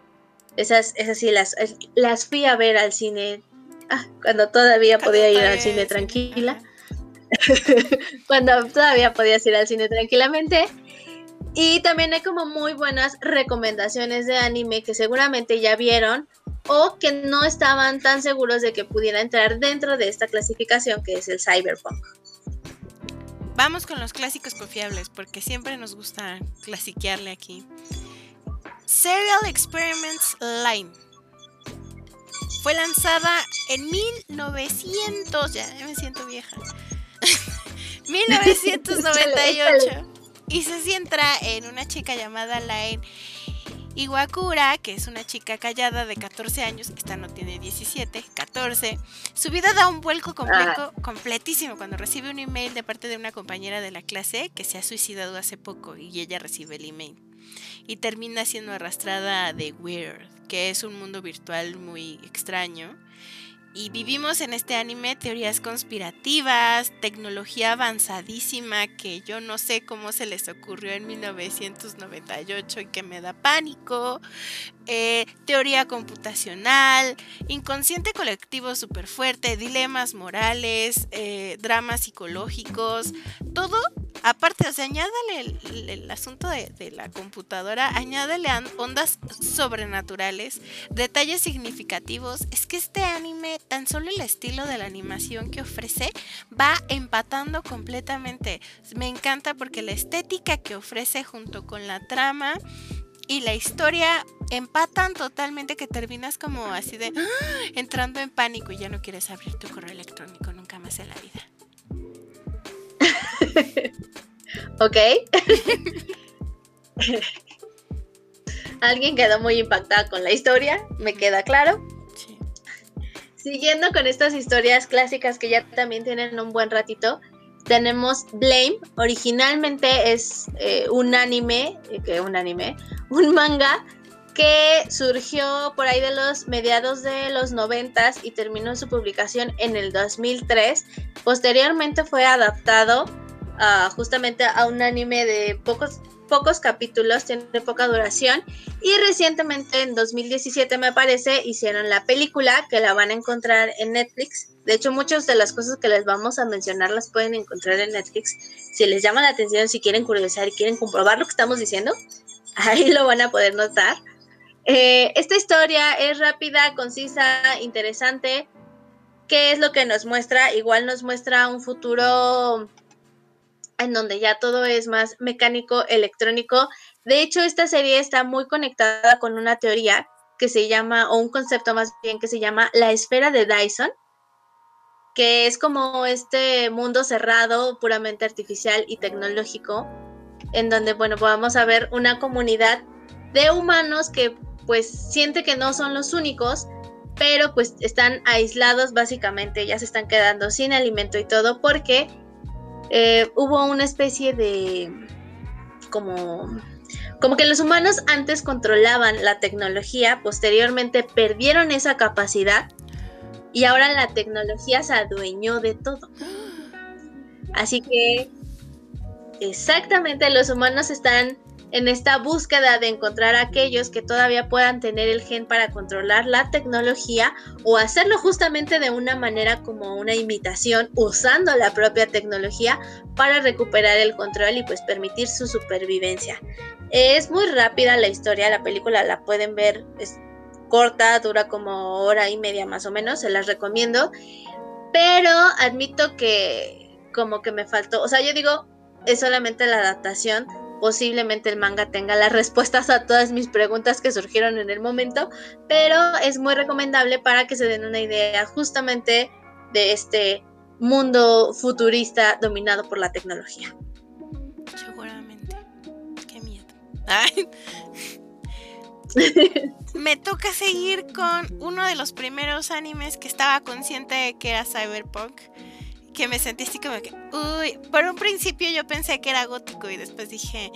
esas, esas sí las, las fui a ver al cine ah, cuando todavía podía ir al cine tranquila. cuando todavía podías ir al cine tranquilamente. Y también hay como muy buenas recomendaciones de anime que seguramente ya vieron o que no estaban tan seguros de que pudiera entrar dentro de esta clasificación que es el cyberpunk. Vamos con los clásicos confiables porque siempre nos gusta clasiquearle aquí. Serial Experiments Line. Fue lanzada en 1900, ya me siento vieja. 1998. y se centra en una chica llamada Line Iwakura, que es una chica callada de 14 años, esta no tiene 17, 14. Su vida da un vuelco completo, completísimo cuando recibe un email de parte de una compañera de la clase que se ha suicidado hace poco y ella recibe el email. Y termina siendo arrastrada The Weird, que es un mundo virtual muy extraño. Y vivimos en este anime teorías conspirativas, tecnología avanzadísima que yo no sé cómo se les ocurrió en 1998 y que me da pánico, eh, teoría computacional, inconsciente colectivo súper fuerte, dilemas morales, eh, dramas psicológicos, todo aparte, o sea, añádale el, asunto de, la computadora, añádale ondas sobrenaturales, detalles significativos. Es que este anime, tan solo el estilo de la animación que ofrece, va empatando completamente. Me encanta porque la estética que ofrece junto con la trama y la historia empatan totalmente que terminas como así de ¡ah! entrando en pánico y ya no quieres abrir tu correo electrónico nunca más en la vida. Ok. Alguien quedó muy impactada con la historia, me queda claro. Siguiendo con estas historias clásicas que ya también tienen un buen ratito, tenemos Blame. Originalmente es eh, un anime, eh, que un anime, un manga que surgió por ahí de los mediados de los noventas y terminó su publicación en el 2003. Posteriormente fue adaptado justamente a un anime de pocos, pocos capítulos, tiene poca duración. Y recientemente, en 2017 me parece, hicieron la película que la van a encontrar en Netflix. De hecho, muchas de las cosas que les vamos a mencionar las pueden encontrar en Netflix. Si les llama la atención, si quieren curiosar y quieren comprobar lo que estamos diciendo, ahí lo van a poder notar. Eh, esta historia es rápida, concisa, interesante. ¿Qué es lo que nos muestra? Igual nos muestra un futuro en donde ya todo es más mecánico, electrónico. De hecho, esta serie está muy conectada con una teoría que se llama, o un concepto más bien que se llama la esfera de Dyson, que es como este mundo cerrado, puramente artificial y tecnológico, en donde, bueno, vamos a ver una comunidad de humanos que pues siente que no son los únicos, pero pues están aislados básicamente, ya se están quedando sin alimento y todo porque eh, hubo una especie de como como que los humanos antes controlaban la tecnología, posteriormente perdieron esa capacidad y ahora la tecnología se adueñó de todo. Así que exactamente los humanos están en esta búsqueda de encontrar a aquellos que todavía puedan tener el gen para controlar la tecnología o hacerlo justamente de una manera como una imitación usando la propia tecnología para recuperar el control y pues permitir su supervivencia. Es muy rápida la historia, la película la pueden ver, es corta, dura como hora y media más o menos, se las recomiendo, pero admito que como que me faltó, o sea, yo digo, es solamente la adaptación posiblemente el manga tenga las respuestas a todas mis preguntas que surgieron en el momento, pero es muy recomendable para que se den una idea justamente de este mundo futurista dominado por la tecnología. Seguramente. Qué miedo. Me toca seguir con uno de los primeros animes que estaba consciente de que era cyberpunk que me sentí así como que, uy, por un principio yo pensé que era gótico y después dije,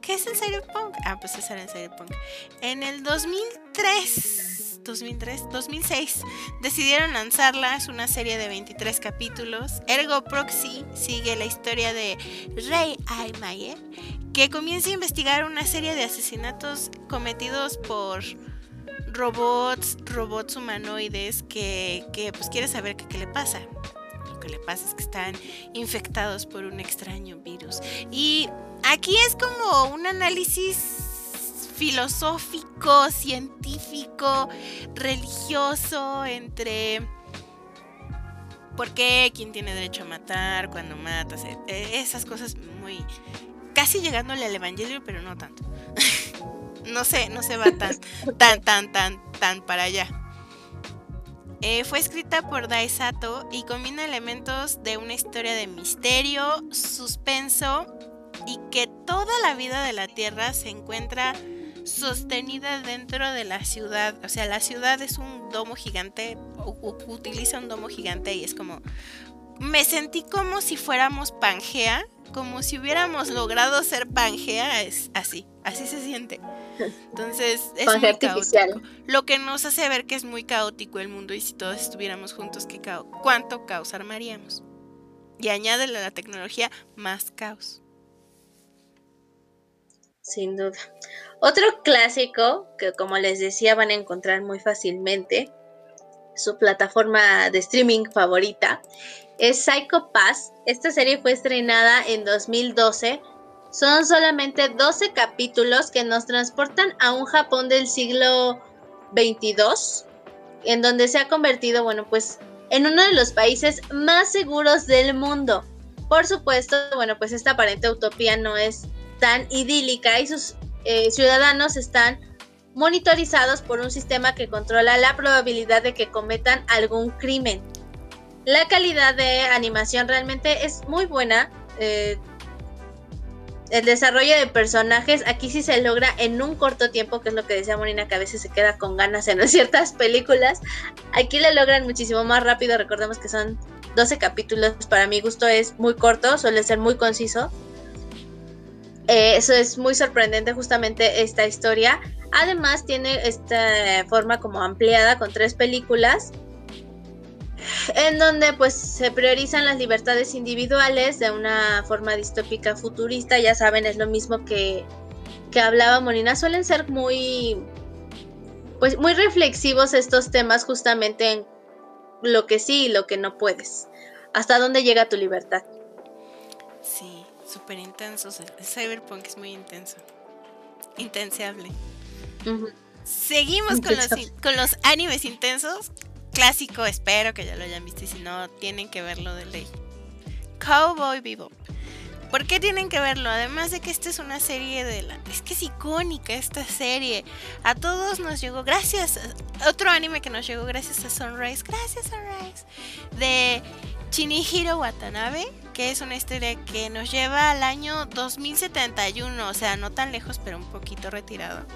¿qué es el cyberpunk? Ah, pues era el cyberpunk. En el 2003, 2003, 2006, decidieron lanzarla, es una serie de 23 capítulos. Ergo Proxy sigue la historia de Rey Aymayer, que comienza a investigar una serie de asesinatos cometidos por robots, robots humanoides que, que pues quiere saber qué le pasa le pasa es que están infectados por un extraño virus. Y aquí es como un análisis filosófico, científico, religioso entre por qué, quién tiene derecho a matar, cuando matas, e, e, esas cosas muy... casi llegándole al Evangelio, pero no tanto. no sé, no se va tan, tan, tan, tan, tan para allá. Eh, fue escrita por Daisato y combina elementos de una historia de misterio, suspenso y que toda la vida de la Tierra se encuentra sostenida dentro de la ciudad. O sea, la ciudad es un domo gigante, utiliza un domo gigante y es como me sentí como si fuéramos Pangea, como si hubiéramos logrado ser Pangea, es así, así se siente. Entonces, es muy artificial. Lo que nos hace ver que es muy caótico el mundo y si todos estuviéramos juntos, ¿qué ¿cuánto caos armaríamos? Y añade a la tecnología más caos. Sin duda. Otro clásico que como les decía van a encontrar muy fácilmente su plataforma de streaming favorita es Psycho Pass. Esta serie fue estrenada en 2012. Son solamente 12 capítulos que nos transportan a un Japón del siglo 22, en donde se ha convertido, bueno, pues en uno de los países más seguros del mundo. Por supuesto, bueno, pues esta aparente utopía no es tan idílica y sus eh, ciudadanos están monitorizados por un sistema que controla la probabilidad de que cometan algún crimen. La calidad de animación realmente es muy buena. Eh, el desarrollo de personajes aquí sí se logra en un corto tiempo, que es lo que decía Morina, que a veces se queda con ganas en ciertas películas. Aquí le logran muchísimo más rápido. Recordemos que son 12 capítulos. Para mi gusto es muy corto, suele ser muy conciso. Eh, eso es muy sorprendente justamente esta historia. Además tiene esta forma como ampliada con tres películas en donde pues se priorizan las libertades individuales de una forma distópica futurista, ya saben, es lo mismo que, que hablaba Molina, suelen ser muy pues muy reflexivos estos temas justamente en lo que sí y lo que no puedes. Hasta dónde llega tu libertad. Sí, súper intenso. Cyberpunk es muy intenso. Intenseable. Seguimos con los, con los animes intensos clásico, espero que ya lo hayan visto y si no, tienen que verlo de ley. Cowboy Bebop. ¿Por qué tienen que verlo? Además de que esta es una serie de la... Es que es icónica esta serie. A todos nos llegó gracias... Otro anime que nos llegó gracias a Sunrise. Gracias Sunrise. De Shinihiro Watanabe, que es una historia que nos lleva al año 2071, o sea, no tan lejos, pero un poquito retirado.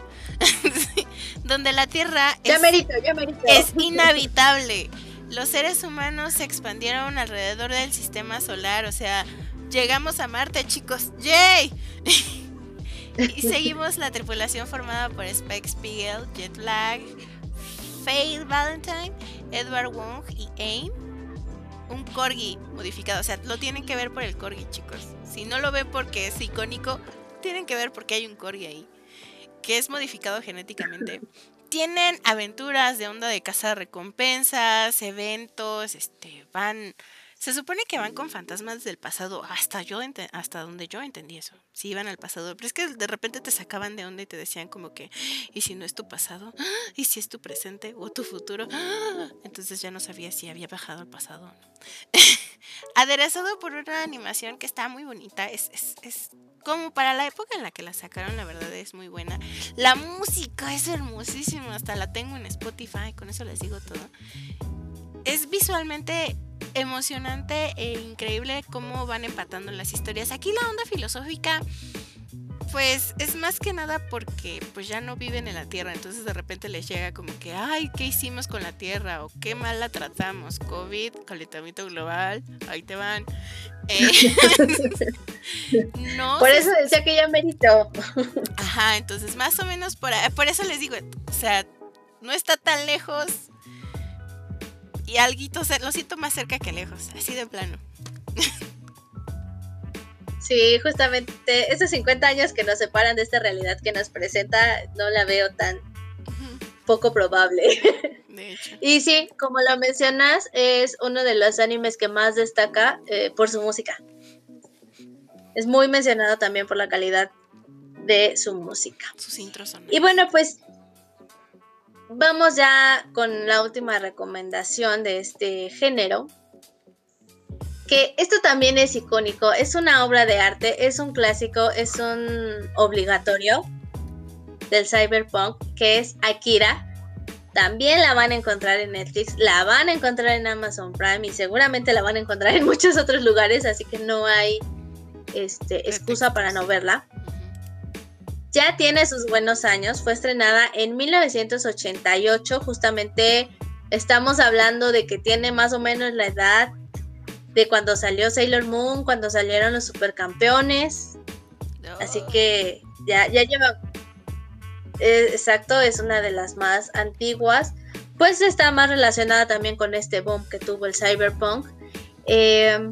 donde la Tierra es, inhabitable. Los seres humanos se expandieron alrededor del sistema solar, o sea, llegamos a Marte, chicos. ¡Yay! y seguimos la tripulación formada por Spike Spiegel, Jet Lag, Faye Valentine, Edward Wong y Aim un corgi modificado. O sea, lo tienen que ver por el corgi, chicos. Si no lo ven porque es icónico, tienen que ver porque hay un corgi ahí. Que es modificado genéticamente. Tienen aventuras de onda de caza recompensas, eventos, este, van se supone que van con fantasmas del pasado, hasta yo hasta donde yo entendí eso. Sí iban al pasado, pero es que de repente te sacaban de onda y te decían como que, ¿y si no es tu pasado? ¿Y si es tu presente o tu futuro? Entonces ya no sabía si había bajado al pasado. Aderezado por una animación que está muy bonita, es, es, es como para la época en la que la sacaron, la verdad es muy buena. La música es hermosísima, hasta la tengo en Spotify, con eso les digo todo. Es visualmente emocionante e increíble cómo van empatando las historias. Aquí la onda filosófica, pues es más que nada porque pues ya no viven en la Tierra, entonces de repente les llega como que, ay, ¿qué hicimos con la Tierra? o qué mal la tratamos, COVID, calentamiento global, ahí te van. Eh, no, por eso decía que ya merito. Ajá, entonces más o menos por, por eso les digo, o sea, no está tan lejos y alguito, lo siento más cerca que lejos, así de plano. Sí, justamente esos 50 años que nos separan de esta realidad que nos presenta, no la veo tan poco probable. De hecho. Y sí, como lo mencionas, es uno de los animes que más destaca eh, por su música. Es muy mencionado también por la calidad de su música. Sus intros son. Y bueno, pues Vamos ya con la última recomendación de este género. Que esto también es icónico, es una obra de arte, es un clásico, es un obligatorio del cyberpunk, que es Akira. También la van a encontrar en Netflix, la van a encontrar en Amazon Prime y seguramente la van a encontrar en muchos otros lugares, así que no hay este, excusa para no verla ya tiene sus buenos años, fue estrenada en 1988, justamente estamos hablando de que tiene más o menos la edad de cuando salió Sailor Moon, cuando salieron los supercampeones. Así que ya, ya lleva. Eh, exacto, es una de las más antiguas. Pues está más relacionada también con este boom que tuvo el cyberpunk. Eh,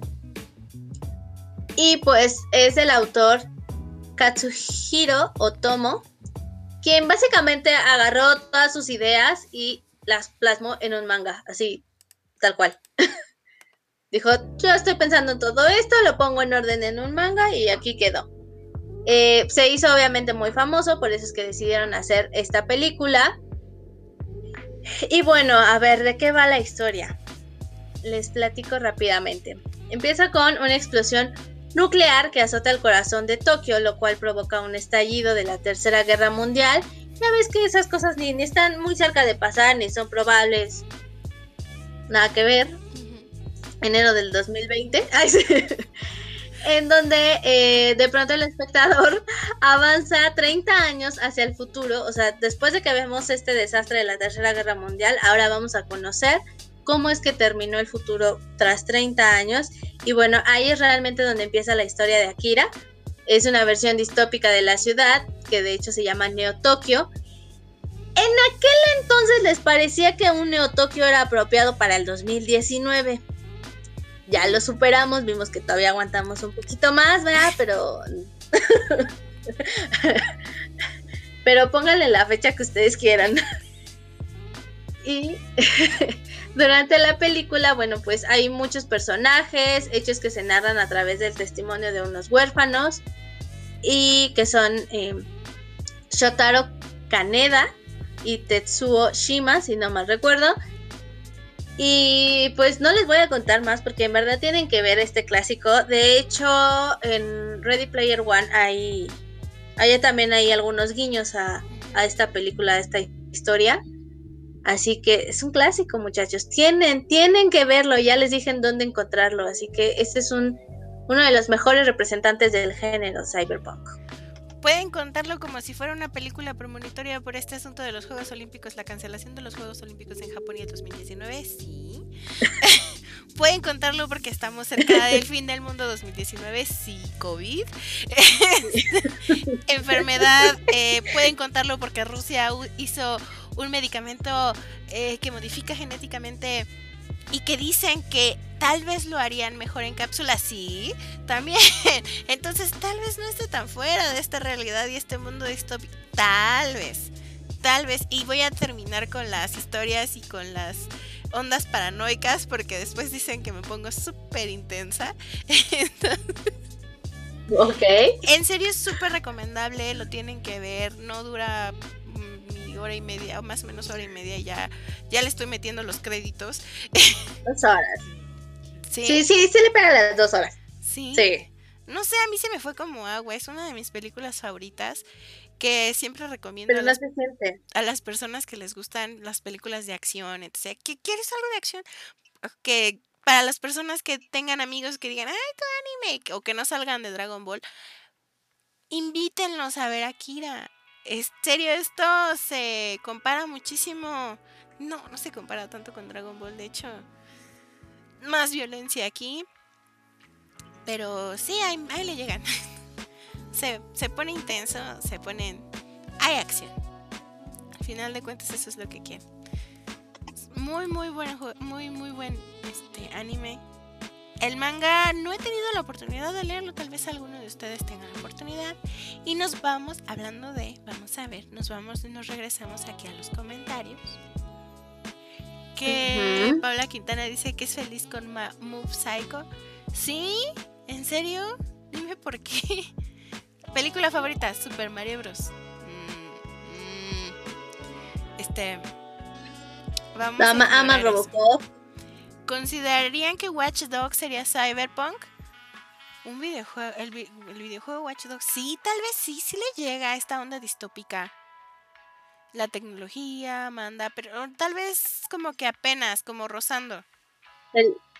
y pues es el autor Katsuhiro Otomo, quien básicamente agarró todas sus ideas y las plasmó en un manga, así, tal cual. Dijo, yo estoy pensando en todo esto, lo pongo en orden en un manga y aquí quedó. Eh, se hizo obviamente muy famoso, por eso es que decidieron hacer esta película. Y bueno, a ver, ¿de qué va la historia? Les platico rápidamente. Empieza con una explosión nuclear que azota el corazón de Tokio, lo cual provoca un estallido de la Tercera Guerra Mundial. Ya ves que esas cosas ni, están muy cerca de pasar, ni son probables. Nada que ver. Enero del 2020. en donde eh, de pronto el espectador avanza 30 años hacia el futuro, o sea, después de que vemos este desastre de la Tercera Guerra Mundial, ahora vamos a conocer cómo es que terminó el futuro tras 30 años. Y bueno, ahí es realmente donde empieza la historia de Akira. Es una versión distópica de la ciudad, que de hecho se llama Neo Tokio. En aquel entonces les parecía que un Neo Tokio era apropiado para el 2019. Ya lo superamos, vimos que todavía aguantamos un poquito más, ¿verdad? Pero. Pero pónganle la fecha que ustedes quieran. Y Durante la película, bueno, pues hay muchos personajes, hechos que se narran a través del testimonio de unos huérfanos y que son eh, Shotaro Kaneda y Tetsuo Shima, si no mal recuerdo. Y pues no les voy a contar más porque en verdad tienen que ver este clásico. De hecho, en Ready Player One hay, hay también hay algunos guiños a, a esta película, a esta historia. Así que es un clásico, muchachos. Tienen, tienen que verlo. Ya les dije en dónde encontrarlo. Así que este es un, uno de los mejores representantes del género cyberpunk. Pueden contarlo como si fuera una película premonitoria por este asunto de los Juegos Olímpicos, la cancelación de los Juegos Olímpicos en Japón y el 2019. Sí. Pueden contarlo porque estamos cerca del fin del mundo 2019. Sí, COVID. Enfermedad. Eh, pueden contarlo porque Rusia hizo un medicamento eh, que modifica genéticamente y que dicen que tal vez lo harían mejor en cápsula, sí, también. Entonces tal vez no esté tan fuera de esta realidad y este mundo distópico. Tal vez, tal vez. Y voy a terminar con las historias y con las ondas paranoicas porque después dicen que me pongo súper intensa. ok. En serio es súper recomendable, lo tienen que ver, no dura hora y media, o más o menos hora y media, ya, ya le estoy metiendo los créditos. Dos horas. Sí, sí, sí, le pega las dos horas. Sí. No sé, a mí se me fue como agua. Es una de mis películas favoritas que siempre recomiendo a, las, a, las, personas que les gustan las películas de acción, etc. ¿Que quieres algo de acción? Que para las personas que tengan amigos que digan, ay, tu anime, o que no salgan de Dragon Ball, invítenlos a ver Akira. ¿Es serio esto? Se compara muchísimo. No, no se compara tanto con Dragon Ball, de hecho. Más violencia aquí. Pero sí, ahí, le llegan. se, se pone intenso, se ponen... Hay acción. Al final de cuentas eso es lo que quieren. Muy, muy buen, muy, muy buen este, anime el manga no he tenido la oportunidad de leerlo, tal vez alguno de ustedes tenga la oportunidad. Y nos vamos, hablando de, vamos a ver, nos vamos y nos regresamos aquí a los comentarios. Que Paula Quintana dice que es feliz con Move Psycho. ¿Sí? ¿En serio? Dime por qué. Película favorita, Super Mario Bros. Mm, mm. Este. Vamos ama, ama Robocop. ¿Considerarían que Watch Dogs sería cyberpunk? Un videojuego, el, videojuego Watch Dogs, sí, tal vez sí, sí le llega a esta onda distópica. La tecnología manda, pero tal vez como que apenas, como rozando.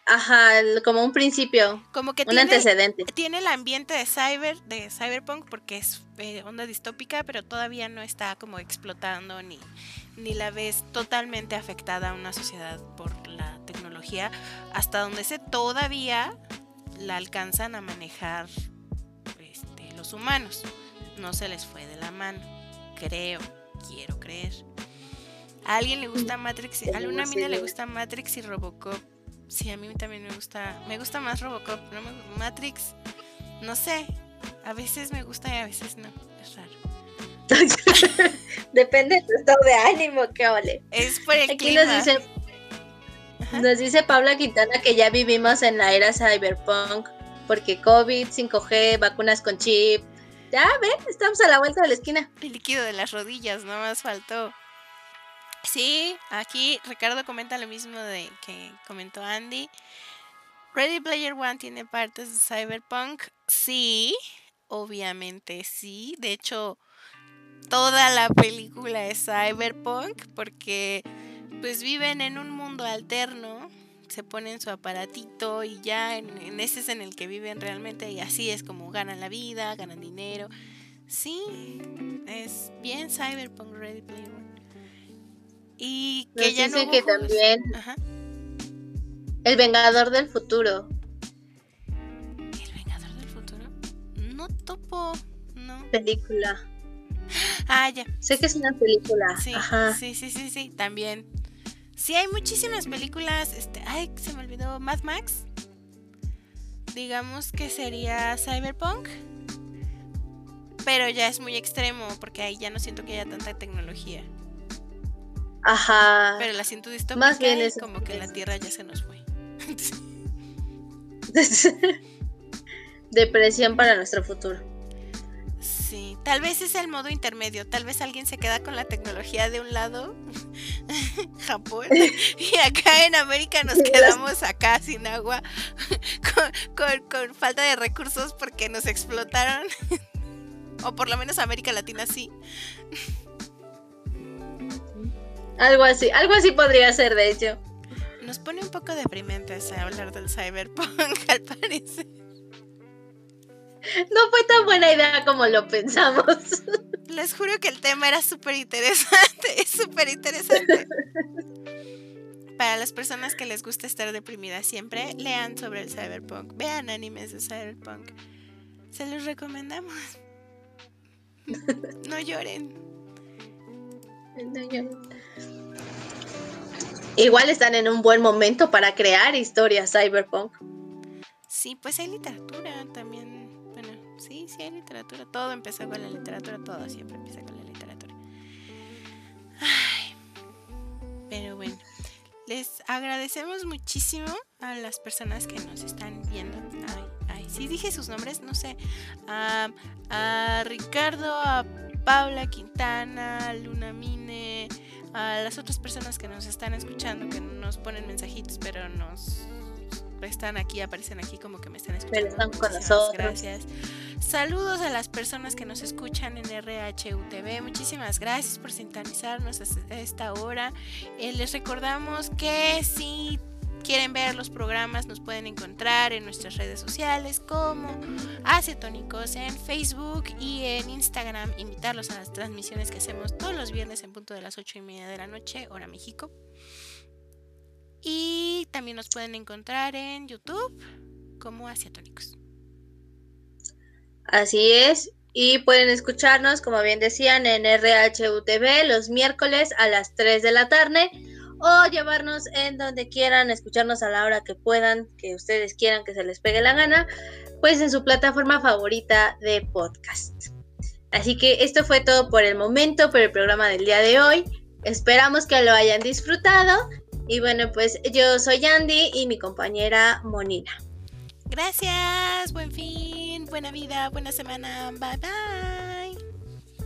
Ajá, como un principio. Como que un tiene, antecedente. Tiene el ambiente de cyber, de cyberpunk, porque es eh, onda distópica, pero todavía no está como explotando ni, ni la ves totalmente afectada a una sociedad por tecnología. Hasta donde sé, todavía la alcanzan a manejar este, los humanos. No se les fue de la mano. Creo, quiero creer. A alguien le gusta Matrix, a una mina le gusta Matrix y Robocop. Sí, a mí también me gusta, me gusta más Robocop, no Matrix, no sé, a veces me gusta y a veces no, es raro. Depende de tu estado de ánimo, que ole. Es por el Aquí nos nos dice Paula Quintana que ya vivimos en la era cyberpunk, porque COVID, 5G, vacunas con chip. Ya, ven, estamos a la vuelta de la esquina. El líquido de las rodillas, no más faltó. Sí, aquí Ricardo comenta lo mismo de que comentó Andy. Ready Player One tiene partes de Cyberpunk. Sí, obviamente sí. De hecho, toda la película es Cyberpunk porque pues viven en un mundo alterno. Se ponen su aparatito y ya en, ese es en el que viven realmente y así es como ganan la vida, ganan dinero. Sí, es bien Cyberpunk Ready Player One. Y que ya no que también El Vengador del Futuro. ¿El Vengador del Futuro? No topo, no. Película. Ah, ya. Sé que es una película. Sí, sí, sí, sí, sí, también. Sí, hay muchísimas películas. Este, ay, se me olvidó. Mad Max. Digamos que sería Cyberpunk. Pero ya es muy extremo porque ahí ya no siento que haya tanta tecnología. Ajá. Pero la siento distópica Más bien es como que la Tierra ya se nos fue. Depresión para nuestro futuro. Sí, tal vez es el modo intermedio. Tal vez alguien se queda con la tecnología de un lado, Japón, y acá en América nos quedamos acá sin agua, con, con falta de recursos porque nos explotaron. o por lo menos América Latina sí. Algo así, algo así podría ser, de hecho. Nos pone un poco deprimentes hablar del cyberpunk, al parecer. No fue tan buena idea como lo pensamos. Les juro que el tema era súper interesante, es súper interesante. Para las personas que les gusta estar deprimidas siempre, lean sobre el cyberpunk, vean animes de cyberpunk. Se los recomendamos. No lloren. No lloren. Igual están en un buen momento para crear historias cyberpunk. Sí, pues hay literatura también. Sí, sí hay literatura. Todo empezó con la literatura, todo siempre empieza con la literatura. Ay, pero bueno, les agradecemos muchísimo a las personas que nos están viendo. Ay, ay, sí dije sus nombres, no sé. a Ricardo, a Paula Quintana, Luna Mine a las otras personas que nos están escuchando, que nos ponen mensajitos, pero nos están aquí, aparecen aquí como que me están escuchando. Están con nosotros. Gracias. Saludos a las personas que nos escuchan en RHUTV. Muchísimas gracias por sintonizarnos a esta hora. Eh, les recordamos que si quieren ver los programas, nos pueden encontrar en nuestras redes sociales como Acetónicos en Facebook y en Instagram. Invitarlos a las transmisiones que hacemos todos los viernes en punto de las 8 y media de la noche, hora México. Y también nos pueden encontrar en YouTube como Acetónicos. Así es. Y pueden escucharnos, como bien decían, en RHUTV los miércoles a las 3 de la tarde o llevarnos en donde quieran, escucharnos a la hora que puedan, que ustedes quieran, que se les pegue la gana, pues en su plataforma favorita de podcast. Así que esto fue todo por el momento, por el programa del día de hoy. Esperamos que lo hayan disfrutado. Y bueno, pues yo soy Andy y mi compañera Monina. Gracias, buen fin, buena vida, buena semana. Bye bye.